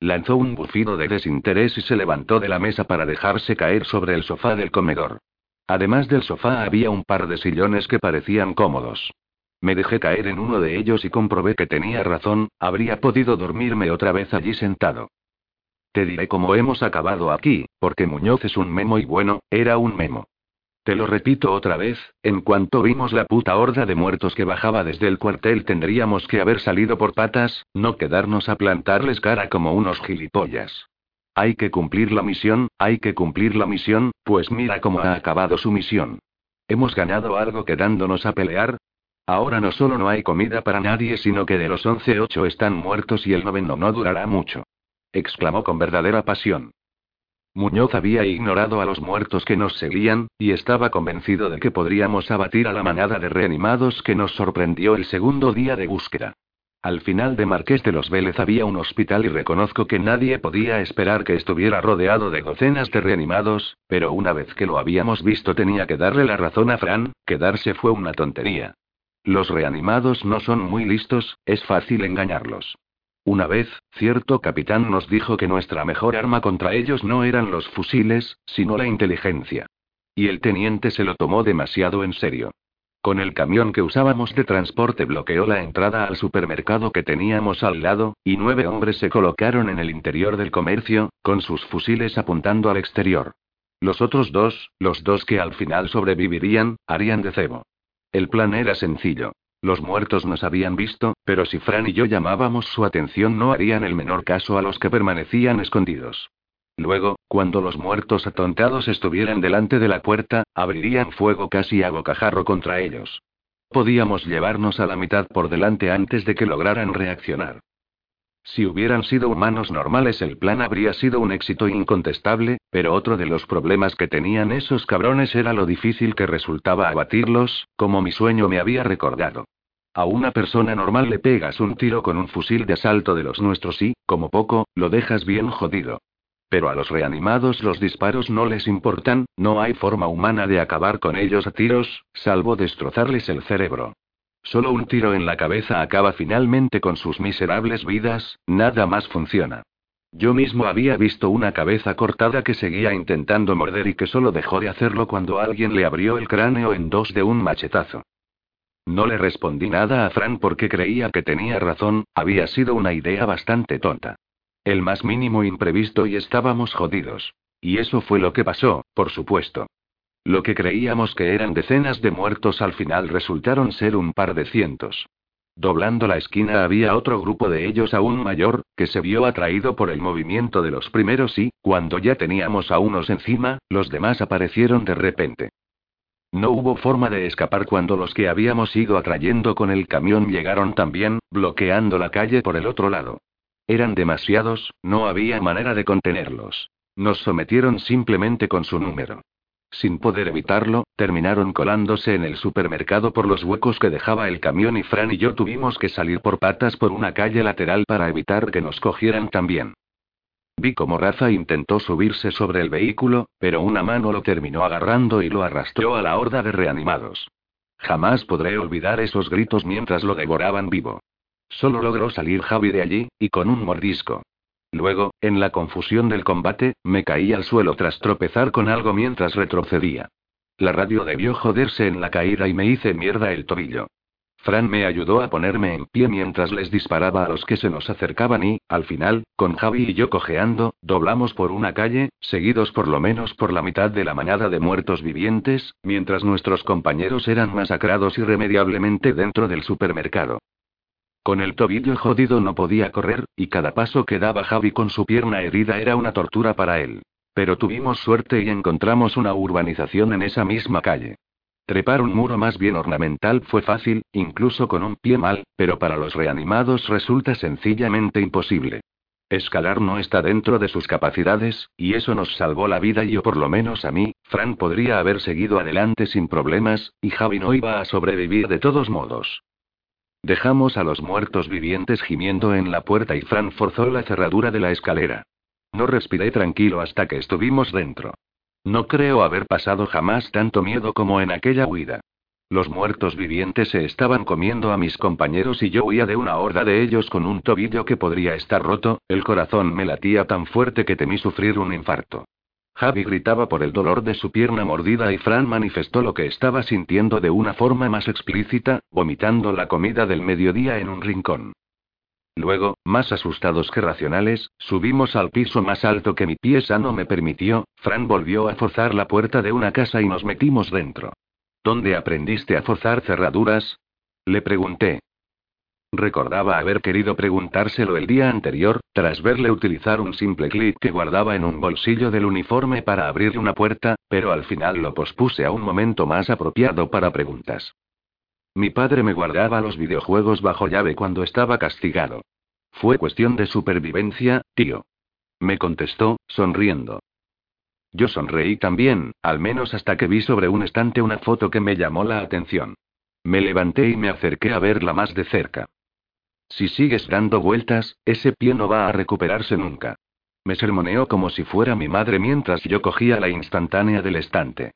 Lanzó un bufido de desinterés y se levantó de la mesa para dejarse caer sobre el sofá del comedor. Además del sofá había un par de sillones que parecían cómodos. Me dejé caer en uno de ellos y comprobé que tenía razón, habría podido dormirme otra vez allí sentado. Te diré cómo hemos acabado aquí, porque Muñoz es un memo y bueno, era un memo. Te lo repito otra vez, en cuanto vimos la puta horda de muertos que bajaba desde el cuartel tendríamos que haber salido por patas, no quedarnos a plantarles cara como unos gilipollas. Hay que cumplir la misión, hay que cumplir la misión, pues mira cómo ha acabado su misión. ¿Hemos ganado algo quedándonos a pelear? Ahora no solo no hay comida para nadie, sino que de los 11 ocho están muertos y el noveno no durará mucho exclamó con verdadera pasión. Muñoz había ignorado a los muertos que nos seguían, y estaba convencido de que podríamos abatir a la manada de reanimados que nos sorprendió el segundo día de búsqueda. Al final de Marqués de los Vélez había un hospital y reconozco que nadie podía esperar que estuviera rodeado de docenas de reanimados, pero una vez que lo habíamos visto tenía que darle la razón a Fran, quedarse fue una tontería. Los reanimados no son muy listos, es fácil engañarlos. Una vez, cierto capitán nos dijo que nuestra mejor arma contra ellos no eran los fusiles, sino la inteligencia. Y el teniente se lo tomó demasiado en serio. Con el camión que usábamos de transporte bloqueó la entrada al supermercado que teníamos al lado, y nueve hombres se colocaron en el interior del comercio, con sus fusiles apuntando al exterior. Los otros dos, los dos que al final sobrevivirían, harían de cebo. El plan era sencillo. Los muertos nos habían visto, pero si Fran y yo llamábamos su atención no harían el menor caso a los que permanecían escondidos. Luego, cuando los muertos atontados estuvieran delante de la puerta, abrirían fuego casi a bocajarro contra ellos. Podíamos llevarnos a la mitad por delante antes de que lograran reaccionar. Si hubieran sido humanos normales el plan habría sido un éxito incontestable, pero otro de los problemas que tenían esos cabrones era lo difícil que resultaba abatirlos, como mi sueño me había recordado. A una persona normal le pegas un tiro con un fusil de asalto de los nuestros y, como poco, lo dejas bien jodido. Pero a los reanimados los disparos no les importan, no hay forma humana de acabar con ellos a tiros, salvo destrozarles el cerebro. Solo un tiro en la cabeza acaba finalmente con sus miserables vidas, nada más funciona. Yo mismo había visto una cabeza cortada que seguía intentando morder y que solo dejó de hacerlo cuando alguien le abrió el cráneo en dos de un machetazo. No le respondí nada a Fran porque creía que tenía razón, había sido una idea bastante tonta. El más mínimo imprevisto y estábamos jodidos. Y eso fue lo que pasó, por supuesto. Lo que creíamos que eran decenas de muertos al final resultaron ser un par de cientos. Doblando la esquina había otro grupo de ellos aún mayor, que se vio atraído por el movimiento de los primeros y, cuando ya teníamos a unos encima, los demás aparecieron de repente. No hubo forma de escapar cuando los que habíamos ido atrayendo con el camión llegaron también, bloqueando la calle por el otro lado. Eran demasiados, no había manera de contenerlos. Nos sometieron simplemente con su número. Sin poder evitarlo, terminaron colándose en el supermercado por los huecos que dejaba el camión y Fran y yo tuvimos que salir por patas por una calle lateral para evitar que nos cogieran también. Vi cómo Raza intentó subirse sobre el vehículo, pero una mano lo terminó agarrando y lo arrastró a la horda de reanimados. Jamás podré olvidar esos gritos mientras lo devoraban vivo. Solo logró salir Javi de allí, y con un mordisco. Luego, en la confusión del combate, me caí al suelo tras tropezar con algo mientras retrocedía. La radio debió joderse en la caída y me hice mierda el tobillo. Fran me ayudó a ponerme en pie mientras les disparaba a los que se nos acercaban y, al final, con Javi y yo cojeando, doblamos por una calle, seguidos por lo menos por la mitad de la mañada de muertos vivientes, mientras nuestros compañeros eran masacrados irremediablemente dentro del supermercado. Con el tobillo jodido no podía correr, y cada paso que daba Javi con su pierna herida era una tortura para él. Pero tuvimos suerte y encontramos una urbanización en esa misma calle. Trepar un muro más bien ornamental fue fácil, incluso con un pie mal, pero para los reanimados resulta sencillamente imposible. Escalar no está dentro de sus capacidades, y eso nos salvó la vida y o por lo menos a mí, Fran podría haber seguido adelante sin problemas, y Javi no iba a sobrevivir de todos modos. Dejamos a los muertos vivientes gimiendo en la puerta y Fran forzó la cerradura de la escalera. No respiré tranquilo hasta que estuvimos dentro. No creo haber pasado jamás tanto miedo como en aquella huida. Los muertos vivientes se estaban comiendo a mis compañeros y yo huía de una horda de ellos con un tobillo que podría estar roto, el corazón me latía tan fuerte que temí sufrir un infarto. Javi gritaba por el dolor de su pierna mordida y Fran manifestó lo que estaba sintiendo de una forma más explícita, vomitando la comida del mediodía en un rincón. Luego, más asustados que racionales, subimos al piso más alto que mi pie sano me permitió, Fran volvió a forzar la puerta de una casa y nos metimos dentro. ¿Dónde aprendiste a forzar cerraduras? Le pregunté. Recordaba haber querido preguntárselo el día anterior, tras verle utilizar un simple clip que guardaba en un bolsillo del uniforme para abrir una puerta, pero al final lo pospuse a un momento más apropiado para preguntas. Mi padre me guardaba los videojuegos bajo llave cuando estaba castigado. Fue cuestión de supervivencia, tío. Me contestó, sonriendo. Yo sonreí también, al menos hasta que vi sobre un estante una foto que me llamó la atención. Me levanté y me acerqué a verla más de cerca. Si sigues dando vueltas, ese pie no va a recuperarse nunca. Me sermoneó como si fuera mi madre mientras yo cogía la instantánea del estante.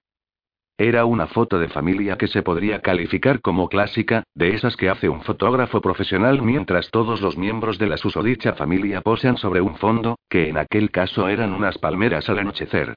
Era una foto de familia que se podría calificar como clásica, de esas que hace un fotógrafo profesional mientras todos los miembros de la susodicha familia posan sobre un fondo, que en aquel caso eran unas palmeras al anochecer.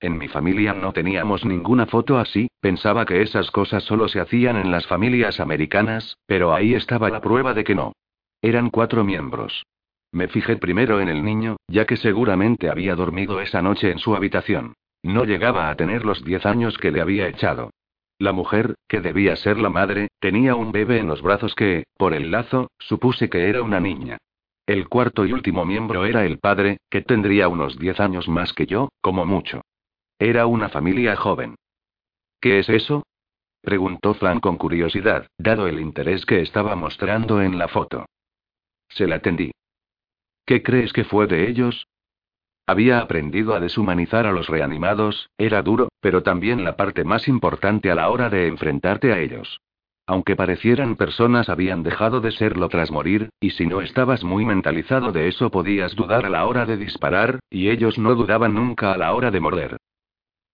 En mi familia no teníamos ninguna foto así, pensaba que esas cosas solo se hacían en las familias americanas, pero ahí estaba la prueba de que no. Eran cuatro miembros. Me fijé primero en el niño, ya que seguramente había dormido esa noche en su habitación. No llegaba a tener los diez años que le había echado. La mujer, que debía ser la madre, tenía un bebé en los brazos que, por el lazo, supuse que era una niña. El cuarto y último miembro era el padre, que tendría unos diez años más que yo, como mucho. Era una familia joven. ¿Qué es eso? preguntó Flan con curiosidad, dado el interés que estaba mostrando en la foto. Se la atendí. ¿Qué crees que fue de ellos? Había aprendido a deshumanizar a los reanimados, era duro, pero también la parte más importante a la hora de enfrentarte a ellos. Aunque parecieran personas habían dejado de serlo tras morir, y si no estabas muy mentalizado de eso podías dudar a la hora de disparar, y ellos no dudaban nunca a la hora de morder.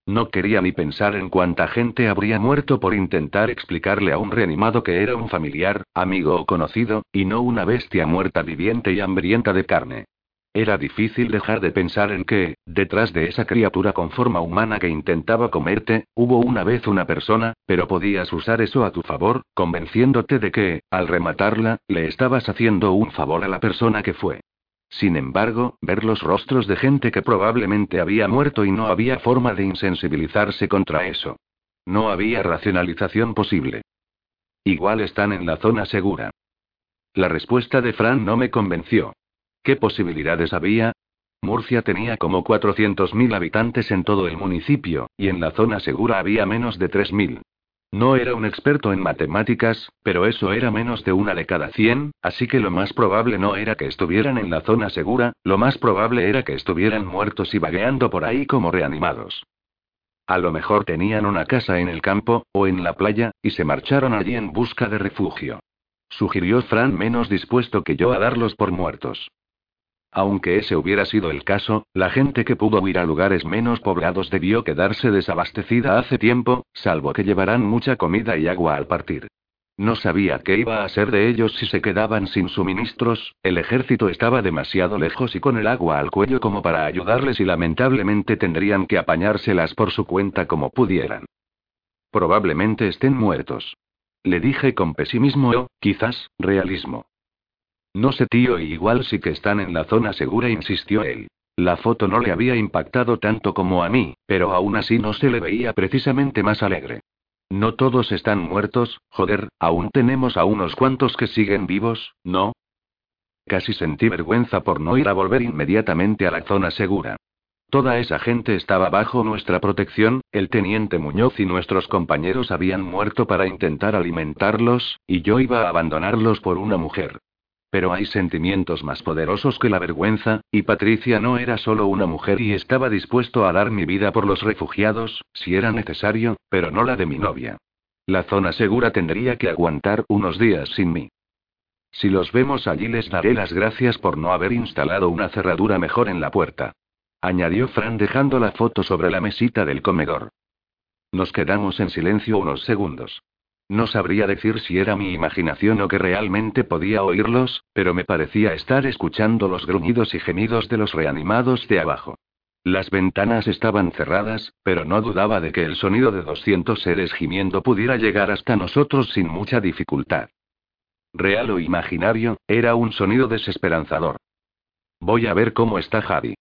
No quería ni pensar en cuánta gente habría muerto por intentar explicarle a un reanimado que era un familiar, amigo o conocido, y no una bestia muerta viviente y hambrienta de carne. Era difícil dejar de pensar en que, detrás de esa criatura con forma humana que intentaba comerte, hubo una vez una persona, pero podías usar eso a tu favor, convenciéndote de que, al rematarla, le estabas haciendo un favor a la persona que fue. Sin embargo, ver los rostros de gente que probablemente había muerto y no había forma de insensibilizarse contra eso. No había racionalización posible. Igual están en la zona segura. La respuesta de Fran no me convenció. ¿Qué posibilidades había? Murcia tenía como 400.000 habitantes en todo el municipio, y en la zona segura había menos de 3.000. No era un experto en matemáticas, pero eso era menos de una de cada cien, así que lo más probable no era que estuvieran en la zona segura, lo más probable era que estuvieran muertos y vagueando por ahí como reanimados. A lo mejor tenían una casa en el campo, o en la playa, y se marcharon allí en busca de refugio. Sugirió Fran menos dispuesto que yo a darlos por muertos. Aunque ese hubiera sido el caso, la gente que pudo huir a lugares menos poblados debió quedarse desabastecida hace tiempo, salvo que llevaran mucha comida y agua al partir. No sabía qué iba a ser de ellos si se quedaban sin suministros, el ejército estaba demasiado lejos y con el agua al cuello como para ayudarles y lamentablemente tendrían que apañárselas por su cuenta como pudieran. Probablemente estén muertos. Le dije con pesimismo o, quizás, realismo. No sé tío, igual sí que están en la zona segura, insistió él. La foto no le había impactado tanto como a mí, pero aún así no se le veía precisamente más alegre. No todos están muertos, joder, aún tenemos a unos cuantos que siguen vivos, ¿no? Casi sentí vergüenza por no ir a volver inmediatamente a la zona segura. Toda esa gente estaba bajo nuestra protección, el teniente Muñoz y nuestros compañeros habían muerto para intentar alimentarlos, y yo iba a abandonarlos por una mujer. Pero hay sentimientos más poderosos que la vergüenza, y Patricia no era solo una mujer y estaba dispuesto a dar mi vida por los refugiados, si era necesario, pero no la de mi novia. La zona segura tendría que aguantar unos días sin mí. Si los vemos allí les daré las gracias por no haber instalado una cerradura mejor en la puerta. Añadió Fran dejando la foto sobre la mesita del comedor. Nos quedamos en silencio unos segundos. No sabría decir si era mi imaginación o que realmente podía oírlos, pero me parecía estar escuchando los gruñidos y gemidos de los reanimados de abajo. Las ventanas estaban cerradas, pero no dudaba de que el sonido de 200 seres gimiendo pudiera llegar hasta nosotros sin mucha dificultad. Real o imaginario, era un sonido desesperanzador. Voy a ver cómo está Javi.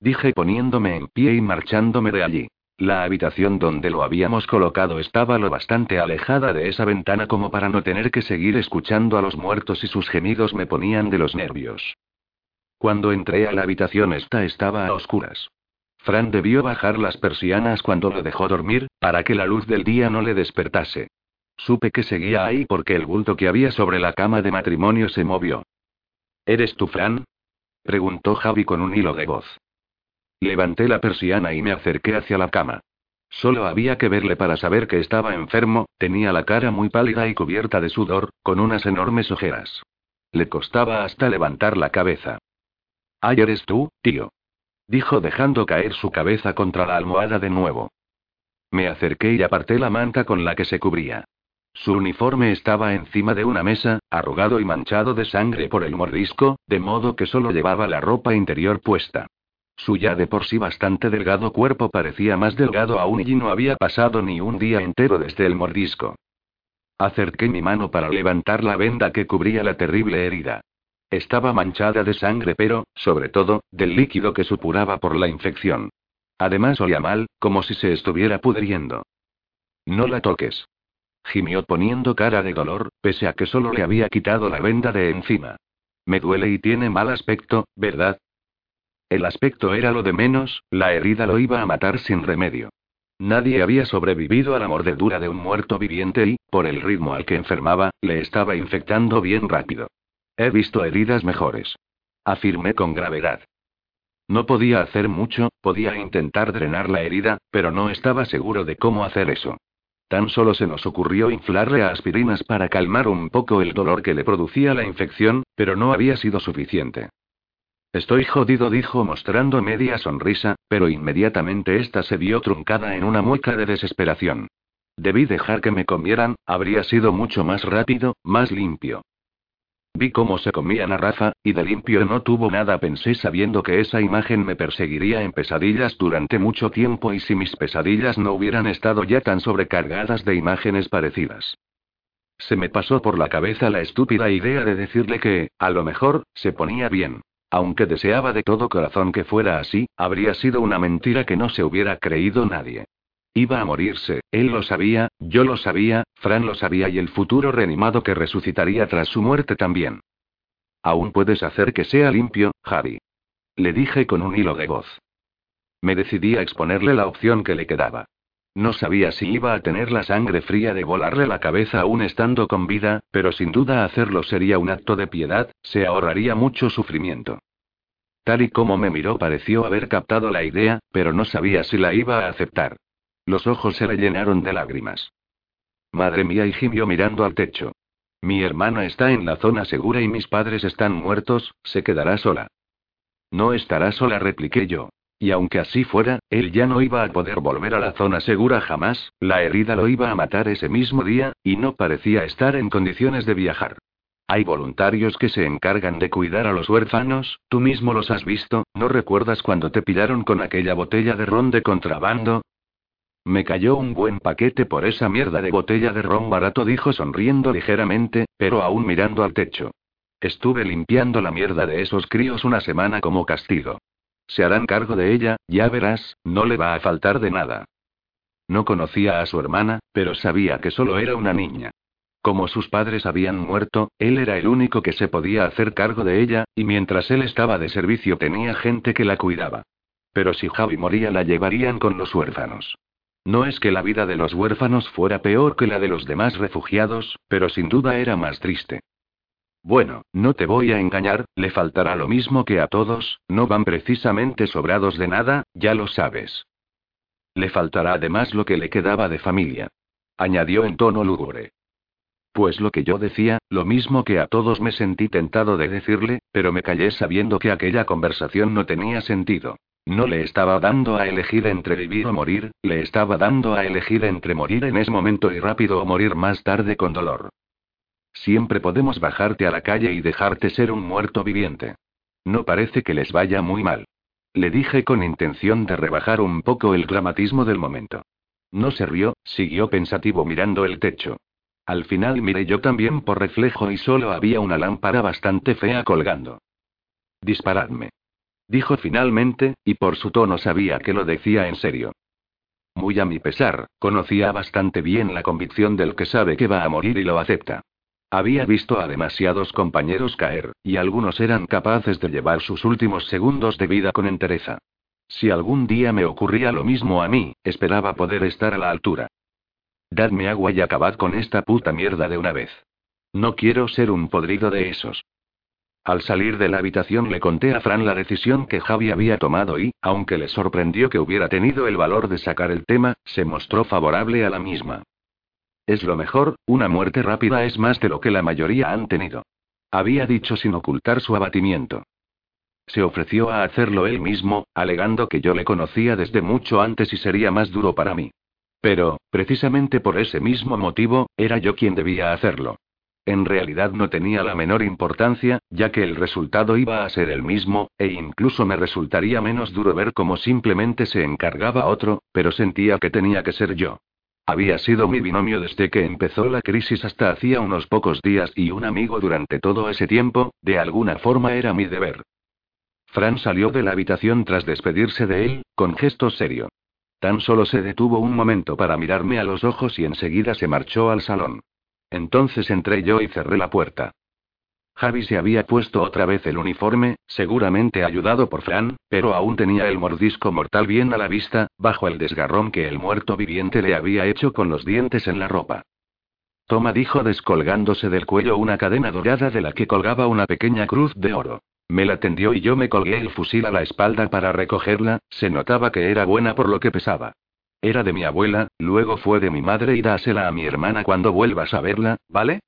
Dije poniéndome en pie y marchándome de allí. La habitación donde lo habíamos colocado estaba lo bastante alejada de esa ventana como para no tener que seguir escuchando a los muertos y sus gemidos me ponían de los nervios. Cuando entré a la habitación esta estaba a oscuras. Fran debió bajar las persianas cuando lo dejó dormir, para que la luz del día no le despertase. Supe que seguía ahí porque el bulto que había sobre la cama de matrimonio se movió. ¿Eres tú, Fran? preguntó Javi con un hilo de voz. Levanté la persiana y me acerqué hacia la cama. Solo había que verle para saber que estaba enfermo, tenía la cara muy pálida y cubierta de sudor, con unas enormes ojeras. Le costaba hasta levantar la cabeza. ¡Ay, eres tú, tío! dijo dejando caer su cabeza contra la almohada de nuevo. Me acerqué y aparté la manta con la que se cubría. Su uniforme estaba encima de una mesa, arrugado y manchado de sangre por el mordisco, de modo que solo llevaba la ropa interior puesta. Su ya de por sí bastante delgado cuerpo parecía más delgado aún y no había pasado ni un día entero desde el mordisco. Acerqué mi mano para levantar la venda que cubría la terrible herida. Estaba manchada de sangre, pero, sobre todo, del líquido que supuraba por la infección. Además olía mal, como si se estuviera pudriendo. No la toques. Gimió poniendo cara de dolor, pese a que solo le había quitado la venda de encima. Me duele y tiene mal aspecto, ¿verdad? El aspecto era lo de menos, la herida lo iba a matar sin remedio. Nadie había sobrevivido a la mordedura de un muerto viviente y, por el ritmo al que enfermaba, le estaba infectando bien rápido. He visto heridas mejores. Afirmé con gravedad. No podía hacer mucho, podía intentar drenar la herida, pero no estaba seguro de cómo hacer eso. Tan solo se nos ocurrió inflarle a aspirinas para calmar un poco el dolor que le producía la infección, pero no había sido suficiente. Estoy jodido, dijo mostrando media sonrisa, pero inmediatamente esta se vio truncada en una mueca de desesperación. Debí dejar que me comieran, habría sido mucho más rápido, más limpio. Vi cómo se comían a Rafa, y de limpio no tuvo nada pensé sabiendo que esa imagen me perseguiría en pesadillas durante mucho tiempo y si mis pesadillas no hubieran estado ya tan sobrecargadas de imágenes parecidas. Se me pasó por la cabeza la estúpida idea de decirle que, a lo mejor, se ponía bien. Aunque deseaba de todo corazón que fuera así, habría sido una mentira que no se hubiera creído nadie. Iba a morirse, él lo sabía, yo lo sabía, Fran lo sabía y el futuro reanimado que resucitaría tras su muerte también. Aún puedes hacer que sea limpio, Javi. Le dije con un hilo de voz. Me decidí a exponerle la opción que le quedaba. No sabía si iba a tener la sangre fría de volarle la cabeza aún estando con vida, pero sin duda hacerlo sería un acto de piedad, se ahorraría mucho sufrimiento. Tal y como me miró pareció haber captado la idea, pero no sabía si la iba a aceptar. Los ojos se le llenaron de lágrimas. Madre mía, y gimió mirando al techo. Mi hermana está en la zona segura y mis padres están muertos, se quedará sola. No estará sola, repliqué yo. Y aunque así fuera, él ya no iba a poder volver a la zona segura jamás, la herida lo iba a matar ese mismo día, y no parecía estar en condiciones de viajar. Hay voluntarios que se encargan de cuidar a los huérfanos, tú mismo los has visto, ¿no recuerdas cuando te pillaron con aquella botella de ron de contrabando? Me cayó un buen paquete por esa mierda de botella de ron barato, dijo sonriendo ligeramente, pero aún mirando al techo. Estuve limpiando la mierda de esos críos una semana como castigo. Se harán cargo de ella, ya verás, no le va a faltar de nada. No conocía a su hermana, pero sabía que solo era una niña. Como sus padres habían muerto, él era el único que se podía hacer cargo de ella, y mientras él estaba de servicio tenía gente que la cuidaba. Pero si Javi moría la llevarían con los huérfanos. No es que la vida de los huérfanos fuera peor que la de los demás refugiados, pero sin duda era más triste. Bueno, no te voy a engañar, le faltará lo mismo que a todos, no van precisamente sobrados de nada, ya lo sabes. Le faltará además lo que le quedaba de familia. Añadió en tono lúgubre. Pues lo que yo decía, lo mismo que a todos me sentí tentado de decirle, pero me callé sabiendo que aquella conversación no tenía sentido. No le estaba dando a elegir entre vivir o morir, le estaba dando a elegir entre morir en ese momento y rápido o morir más tarde con dolor. Siempre podemos bajarte a la calle y dejarte ser un muerto viviente. No parece que les vaya muy mal. Le dije con intención de rebajar un poco el dramatismo del momento. No se rió, siguió pensativo mirando el techo. Al final miré yo también por reflejo y solo había una lámpara bastante fea colgando. Disparadme dijo finalmente, y por su tono sabía que lo decía en serio. Muy a mi pesar, conocía bastante bien la convicción del que sabe que va a morir y lo acepta. Había visto a demasiados compañeros caer, y algunos eran capaces de llevar sus últimos segundos de vida con entereza. Si algún día me ocurría lo mismo a mí, esperaba poder estar a la altura. Dadme agua y acabad con esta puta mierda de una vez. No quiero ser un podrido de esos. Al salir de la habitación le conté a Fran la decisión que Javi había tomado y, aunque le sorprendió que hubiera tenido el valor de sacar el tema, se mostró favorable a la misma. Es lo mejor, una muerte rápida es más de lo que la mayoría han tenido. Había dicho sin ocultar su abatimiento. Se ofreció a hacerlo él mismo, alegando que yo le conocía desde mucho antes y sería más duro para mí. Pero, precisamente por ese mismo motivo, era yo quien debía hacerlo. En realidad no tenía la menor importancia, ya que el resultado iba a ser el mismo, e incluso me resultaría menos duro ver cómo simplemente se encargaba otro, pero sentía que tenía que ser yo. Había sido mi binomio desde que empezó la crisis hasta hacía unos pocos días y un amigo durante todo ese tiempo, de alguna forma era mi deber. Fran salió de la habitación tras despedirse de él, con gesto serio. Tan solo se detuvo un momento para mirarme a los ojos y enseguida se marchó al salón. Entonces entré yo y cerré la puerta. Javi se había puesto otra vez el uniforme, seguramente ayudado por Fran, pero aún tenía el mordisco mortal bien a la vista, bajo el desgarrón que el muerto viviente le había hecho con los dientes en la ropa. Toma dijo descolgándose del cuello una cadena dorada de la que colgaba una pequeña cruz de oro. Me la tendió y yo me colgué el fusil a la espalda para recogerla, se notaba que era buena por lo que pesaba. Era de mi abuela, luego fue de mi madre y dásela a mi hermana cuando vuelvas a verla, ¿vale?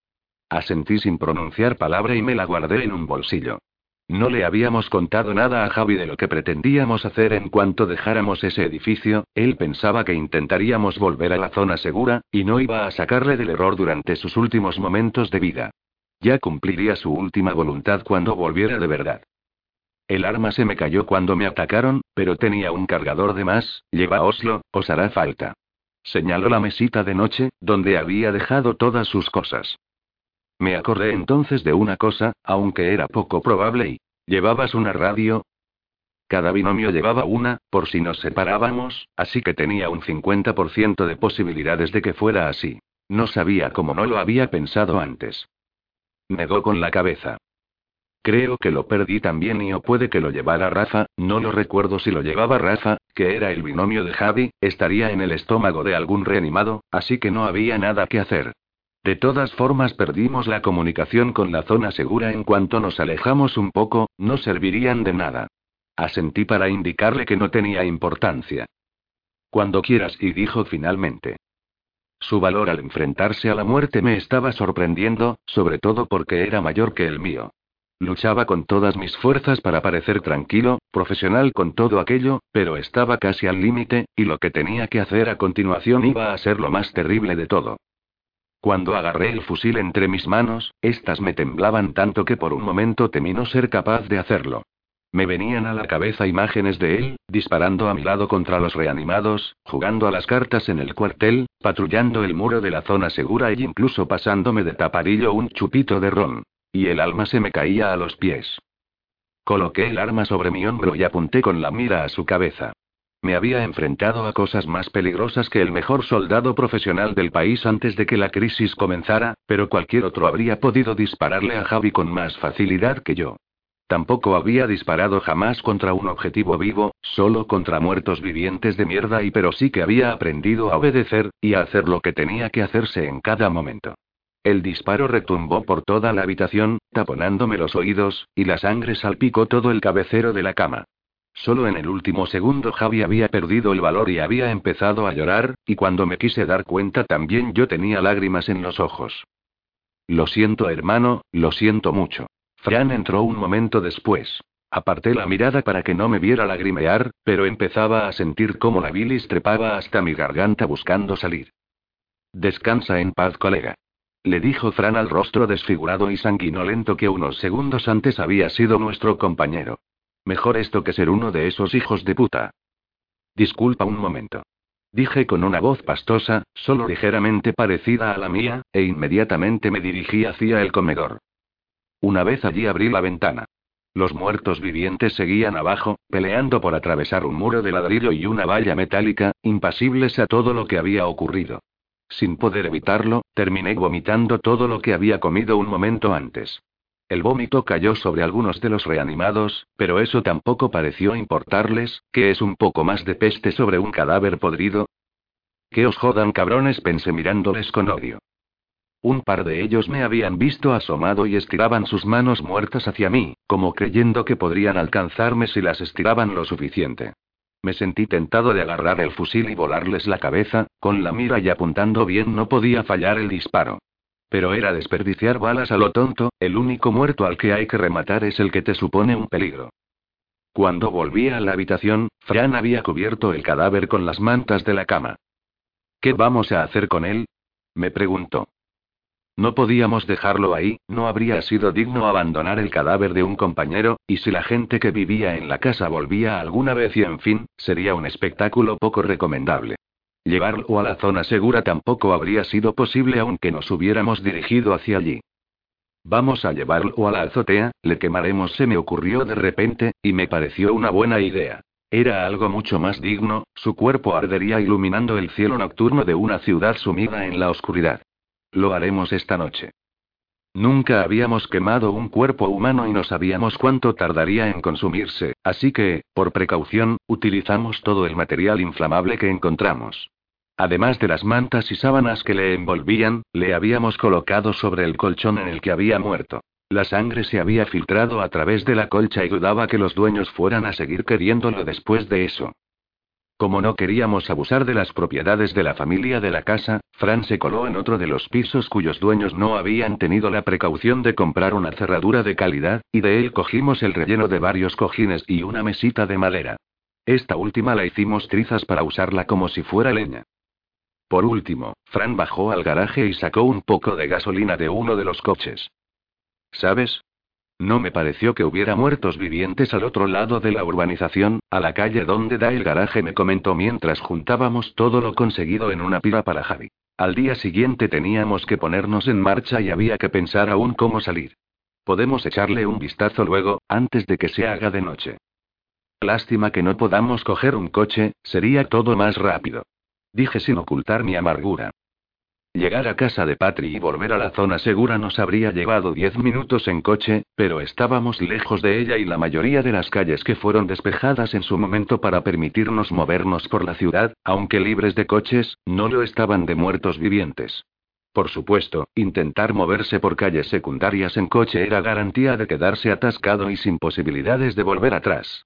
Asentí sin pronunciar palabra y me la guardé en un bolsillo. No le habíamos contado nada a Javi de lo que pretendíamos hacer en cuanto dejáramos ese edificio, él pensaba que intentaríamos volver a la zona segura, y no iba a sacarle del error durante sus últimos momentos de vida. Ya cumpliría su última voluntad cuando volviera de verdad. El arma se me cayó cuando me atacaron, pero tenía un cargador de más, lleva Oslo, os hará falta. Señaló la mesita de noche, donde había dejado todas sus cosas. Me acordé entonces de una cosa, aunque era poco probable y... ¿Llevabas una radio? Cada binomio llevaba una, por si nos separábamos, así que tenía un 50% de posibilidades de que fuera así. No sabía cómo no lo había pensado antes. Negó con la cabeza. Creo que lo perdí también y o puede que lo llevara Rafa, no lo recuerdo si lo llevaba Rafa, que era el binomio de Javi, estaría en el estómago de algún reanimado, así que no había nada que hacer. De todas formas perdimos la comunicación con la zona segura en cuanto nos alejamos un poco, no servirían de nada. Asentí para indicarle que no tenía importancia. Cuando quieras, y dijo finalmente. Su valor al enfrentarse a la muerte me estaba sorprendiendo, sobre todo porque era mayor que el mío. Luchaba con todas mis fuerzas para parecer tranquilo, profesional con todo aquello, pero estaba casi al límite, y lo que tenía que hacer a continuación iba a ser lo más terrible de todo. Cuando agarré el fusil entre mis manos, estas me temblaban tanto que por un momento temí no ser capaz de hacerlo. Me venían a la cabeza imágenes de él, disparando a mi lado contra los reanimados, jugando a las cartas en el cuartel, patrullando el muro de la zona segura e incluso pasándome de taparillo un chupito de ron. Y el alma se me caía a los pies. Coloqué el arma sobre mi hombro y apunté con la mira a su cabeza. Me había enfrentado a cosas más peligrosas que el mejor soldado profesional del país antes de que la crisis comenzara, pero cualquier otro habría podido dispararle a Javi con más facilidad que yo. Tampoco había disparado jamás contra un objetivo vivo, solo contra muertos vivientes de mierda y pero sí que había aprendido a obedecer, y a hacer lo que tenía que hacerse en cada momento. El disparo retumbó por toda la habitación, taponándome los oídos, y la sangre salpicó todo el cabecero de la cama. Solo en el último segundo Javi había perdido el valor y había empezado a llorar, y cuando me quise dar cuenta también yo tenía lágrimas en los ojos. Lo siento hermano, lo siento mucho. Fran entró un momento después. Aparté la mirada para que no me viera lagrimear, pero empezaba a sentir cómo la bilis trepaba hasta mi garganta buscando salir. Descansa en paz, colega le dijo Fran al rostro desfigurado y sanguinolento que unos segundos antes había sido nuestro compañero. Mejor esto que ser uno de esos hijos de puta. Disculpa un momento. Dije con una voz pastosa, solo ligeramente parecida a la mía, e inmediatamente me dirigí hacia el comedor. Una vez allí abrí la ventana. Los muertos vivientes seguían abajo, peleando por atravesar un muro de ladrillo y una valla metálica, impasibles a todo lo que había ocurrido. Sin poder evitarlo, terminé vomitando todo lo que había comido un momento antes. El vómito cayó sobre algunos de los reanimados, pero eso tampoco pareció importarles, que es un poco más de peste sobre un cadáver podrido. Que os jodan cabrones, pensé mirándoles con odio. Un par de ellos me habían visto asomado y estiraban sus manos muertas hacia mí, como creyendo que podrían alcanzarme si las estiraban lo suficiente. Me sentí tentado de agarrar el fusil y volarles la cabeza, con la mira y apuntando bien no podía fallar el disparo. Pero era desperdiciar balas a lo tonto, el único muerto al que hay que rematar es el que te supone un peligro. Cuando volví a la habitación, Fran había cubierto el cadáver con las mantas de la cama. ¿Qué vamos a hacer con él? me preguntó. No podíamos dejarlo ahí, no habría sido digno abandonar el cadáver de un compañero, y si la gente que vivía en la casa volvía alguna vez y en fin, sería un espectáculo poco recomendable. Llevarlo a la zona segura tampoco habría sido posible aunque nos hubiéramos dirigido hacia allí. Vamos a llevarlo a la azotea, le quemaremos, se me ocurrió de repente, y me pareció una buena idea. Era algo mucho más digno, su cuerpo ardería iluminando el cielo nocturno de una ciudad sumida en la oscuridad. Lo haremos esta noche. Nunca habíamos quemado un cuerpo humano y no sabíamos cuánto tardaría en consumirse, así que, por precaución, utilizamos todo el material inflamable que encontramos. Además de las mantas y sábanas que le envolvían, le habíamos colocado sobre el colchón en el que había muerto. La sangre se había filtrado a través de la colcha y dudaba que los dueños fueran a seguir queriéndolo después de eso. Como no queríamos abusar de las propiedades de la familia de la casa, Fran se coló en otro de los pisos cuyos dueños no habían tenido la precaución de comprar una cerradura de calidad, y de él cogimos el relleno de varios cojines y una mesita de madera. Esta última la hicimos trizas para usarla como si fuera leña. Por último, Fran bajó al garaje y sacó un poco de gasolina de uno de los coches. ¿Sabes? No me pareció que hubiera muertos vivientes al otro lado de la urbanización, a la calle donde da el garaje, me comentó mientras juntábamos todo lo conseguido en una pila para Javi. Al día siguiente teníamos que ponernos en marcha y había que pensar aún cómo salir. Podemos echarle un vistazo luego, antes de que se haga de noche. Lástima que no podamos coger un coche, sería todo más rápido. Dije sin ocultar mi amargura. Llegar a casa de Patri y volver a la zona segura nos habría llevado diez minutos en coche, pero estábamos lejos de ella y la mayoría de las calles que fueron despejadas en su momento para permitirnos movernos por la ciudad, aunque libres de coches, no lo estaban de muertos vivientes. Por supuesto, intentar moverse por calles secundarias en coche era garantía de quedarse atascado y sin posibilidades de volver atrás.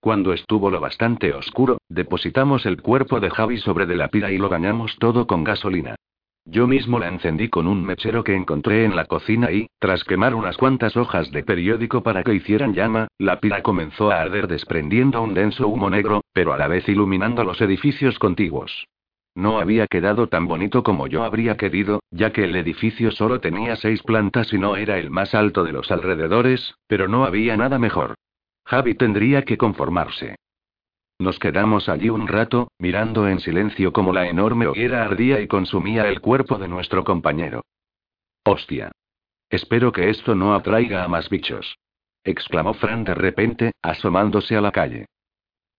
Cuando estuvo lo bastante oscuro, depositamos el cuerpo de Javi sobre de la pira y lo bañamos todo con gasolina. Yo mismo la encendí con un mechero que encontré en la cocina y, tras quemar unas cuantas hojas de periódico para que hicieran llama, la pira comenzó a arder desprendiendo un denso humo negro, pero a la vez iluminando los edificios contiguos. No había quedado tan bonito como yo habría querido, ya que el edificio solo tenía seis plantas y no era el más alto de los alrededores, pero no había nada mejor. Javi tendría que conformarse. Nos quedamos allí un rato, mirando en silencio como la enorme hoguera ardía y consumía el cuerpo de nuestro compañero. ¡Hostia! Espero que esto no atraiga a más bichos. exclamó Fran de repente, asomándose a la calle.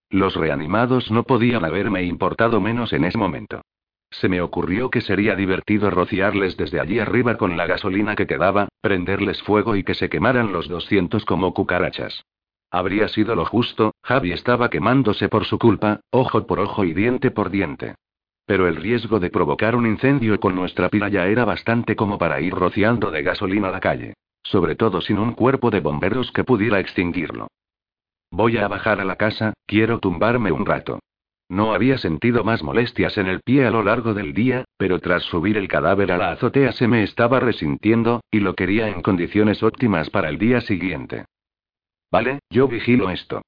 Los reanimados no podían haberme importado menos en ese momento. Se me ocurrió que sería divertido rociarles desde allí arriba con la gasolina que quedaba, prenderles fuego y que se quemaran los 200 como cucarachas. Habría sido lo justo, Javi estaba quemándose por su culpa, ojo por ojo y diente por diente. Pero el riesgo de provocar un incendio con nuestra pila ya era bastante como para ir rociando de gasolina la calle. Sobre todo sin un cuerpo de bomberos que pudiera extinguirlo. Voy a bajar a la casa, quiero tumbarme un rato. No había sentido más molestias en el pie a lo largo del día, pero tras subir el cadáver a la azotea se me estaba resintiendo, y lo quería en condiciones óptimas para el día siguiente. Vale, yo vigilo esto.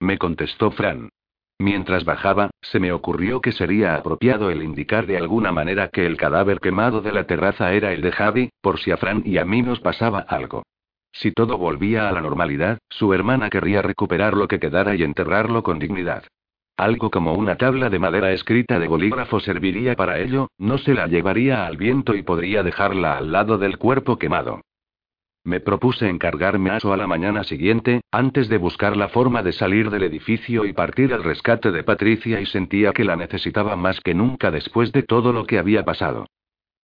Me contestó Fran. Mientras bajaba, se me ocurrió que sería apropiado el indicar de alguna manera que el cadáver quemado de la terraza era el de Javi, por si a Fran y a mí nos pasaba algo. Si todo volvía a la normalidad, su hermana querría recuperar lo que quedara y enterrarlo con dignidad. Algo como una tabla de madera escrita de bolígrafo serviría para ello, no se la llevaría al viento y podría dejarla al lado del cuerpo quemado. Me propuse encargarme a eso a la mañana siguiente, antes de buscar la forma de salir del edificio y partir al rescate de Patricia y sentía que la necesitaba más que nunca después de todo lo que había pasado.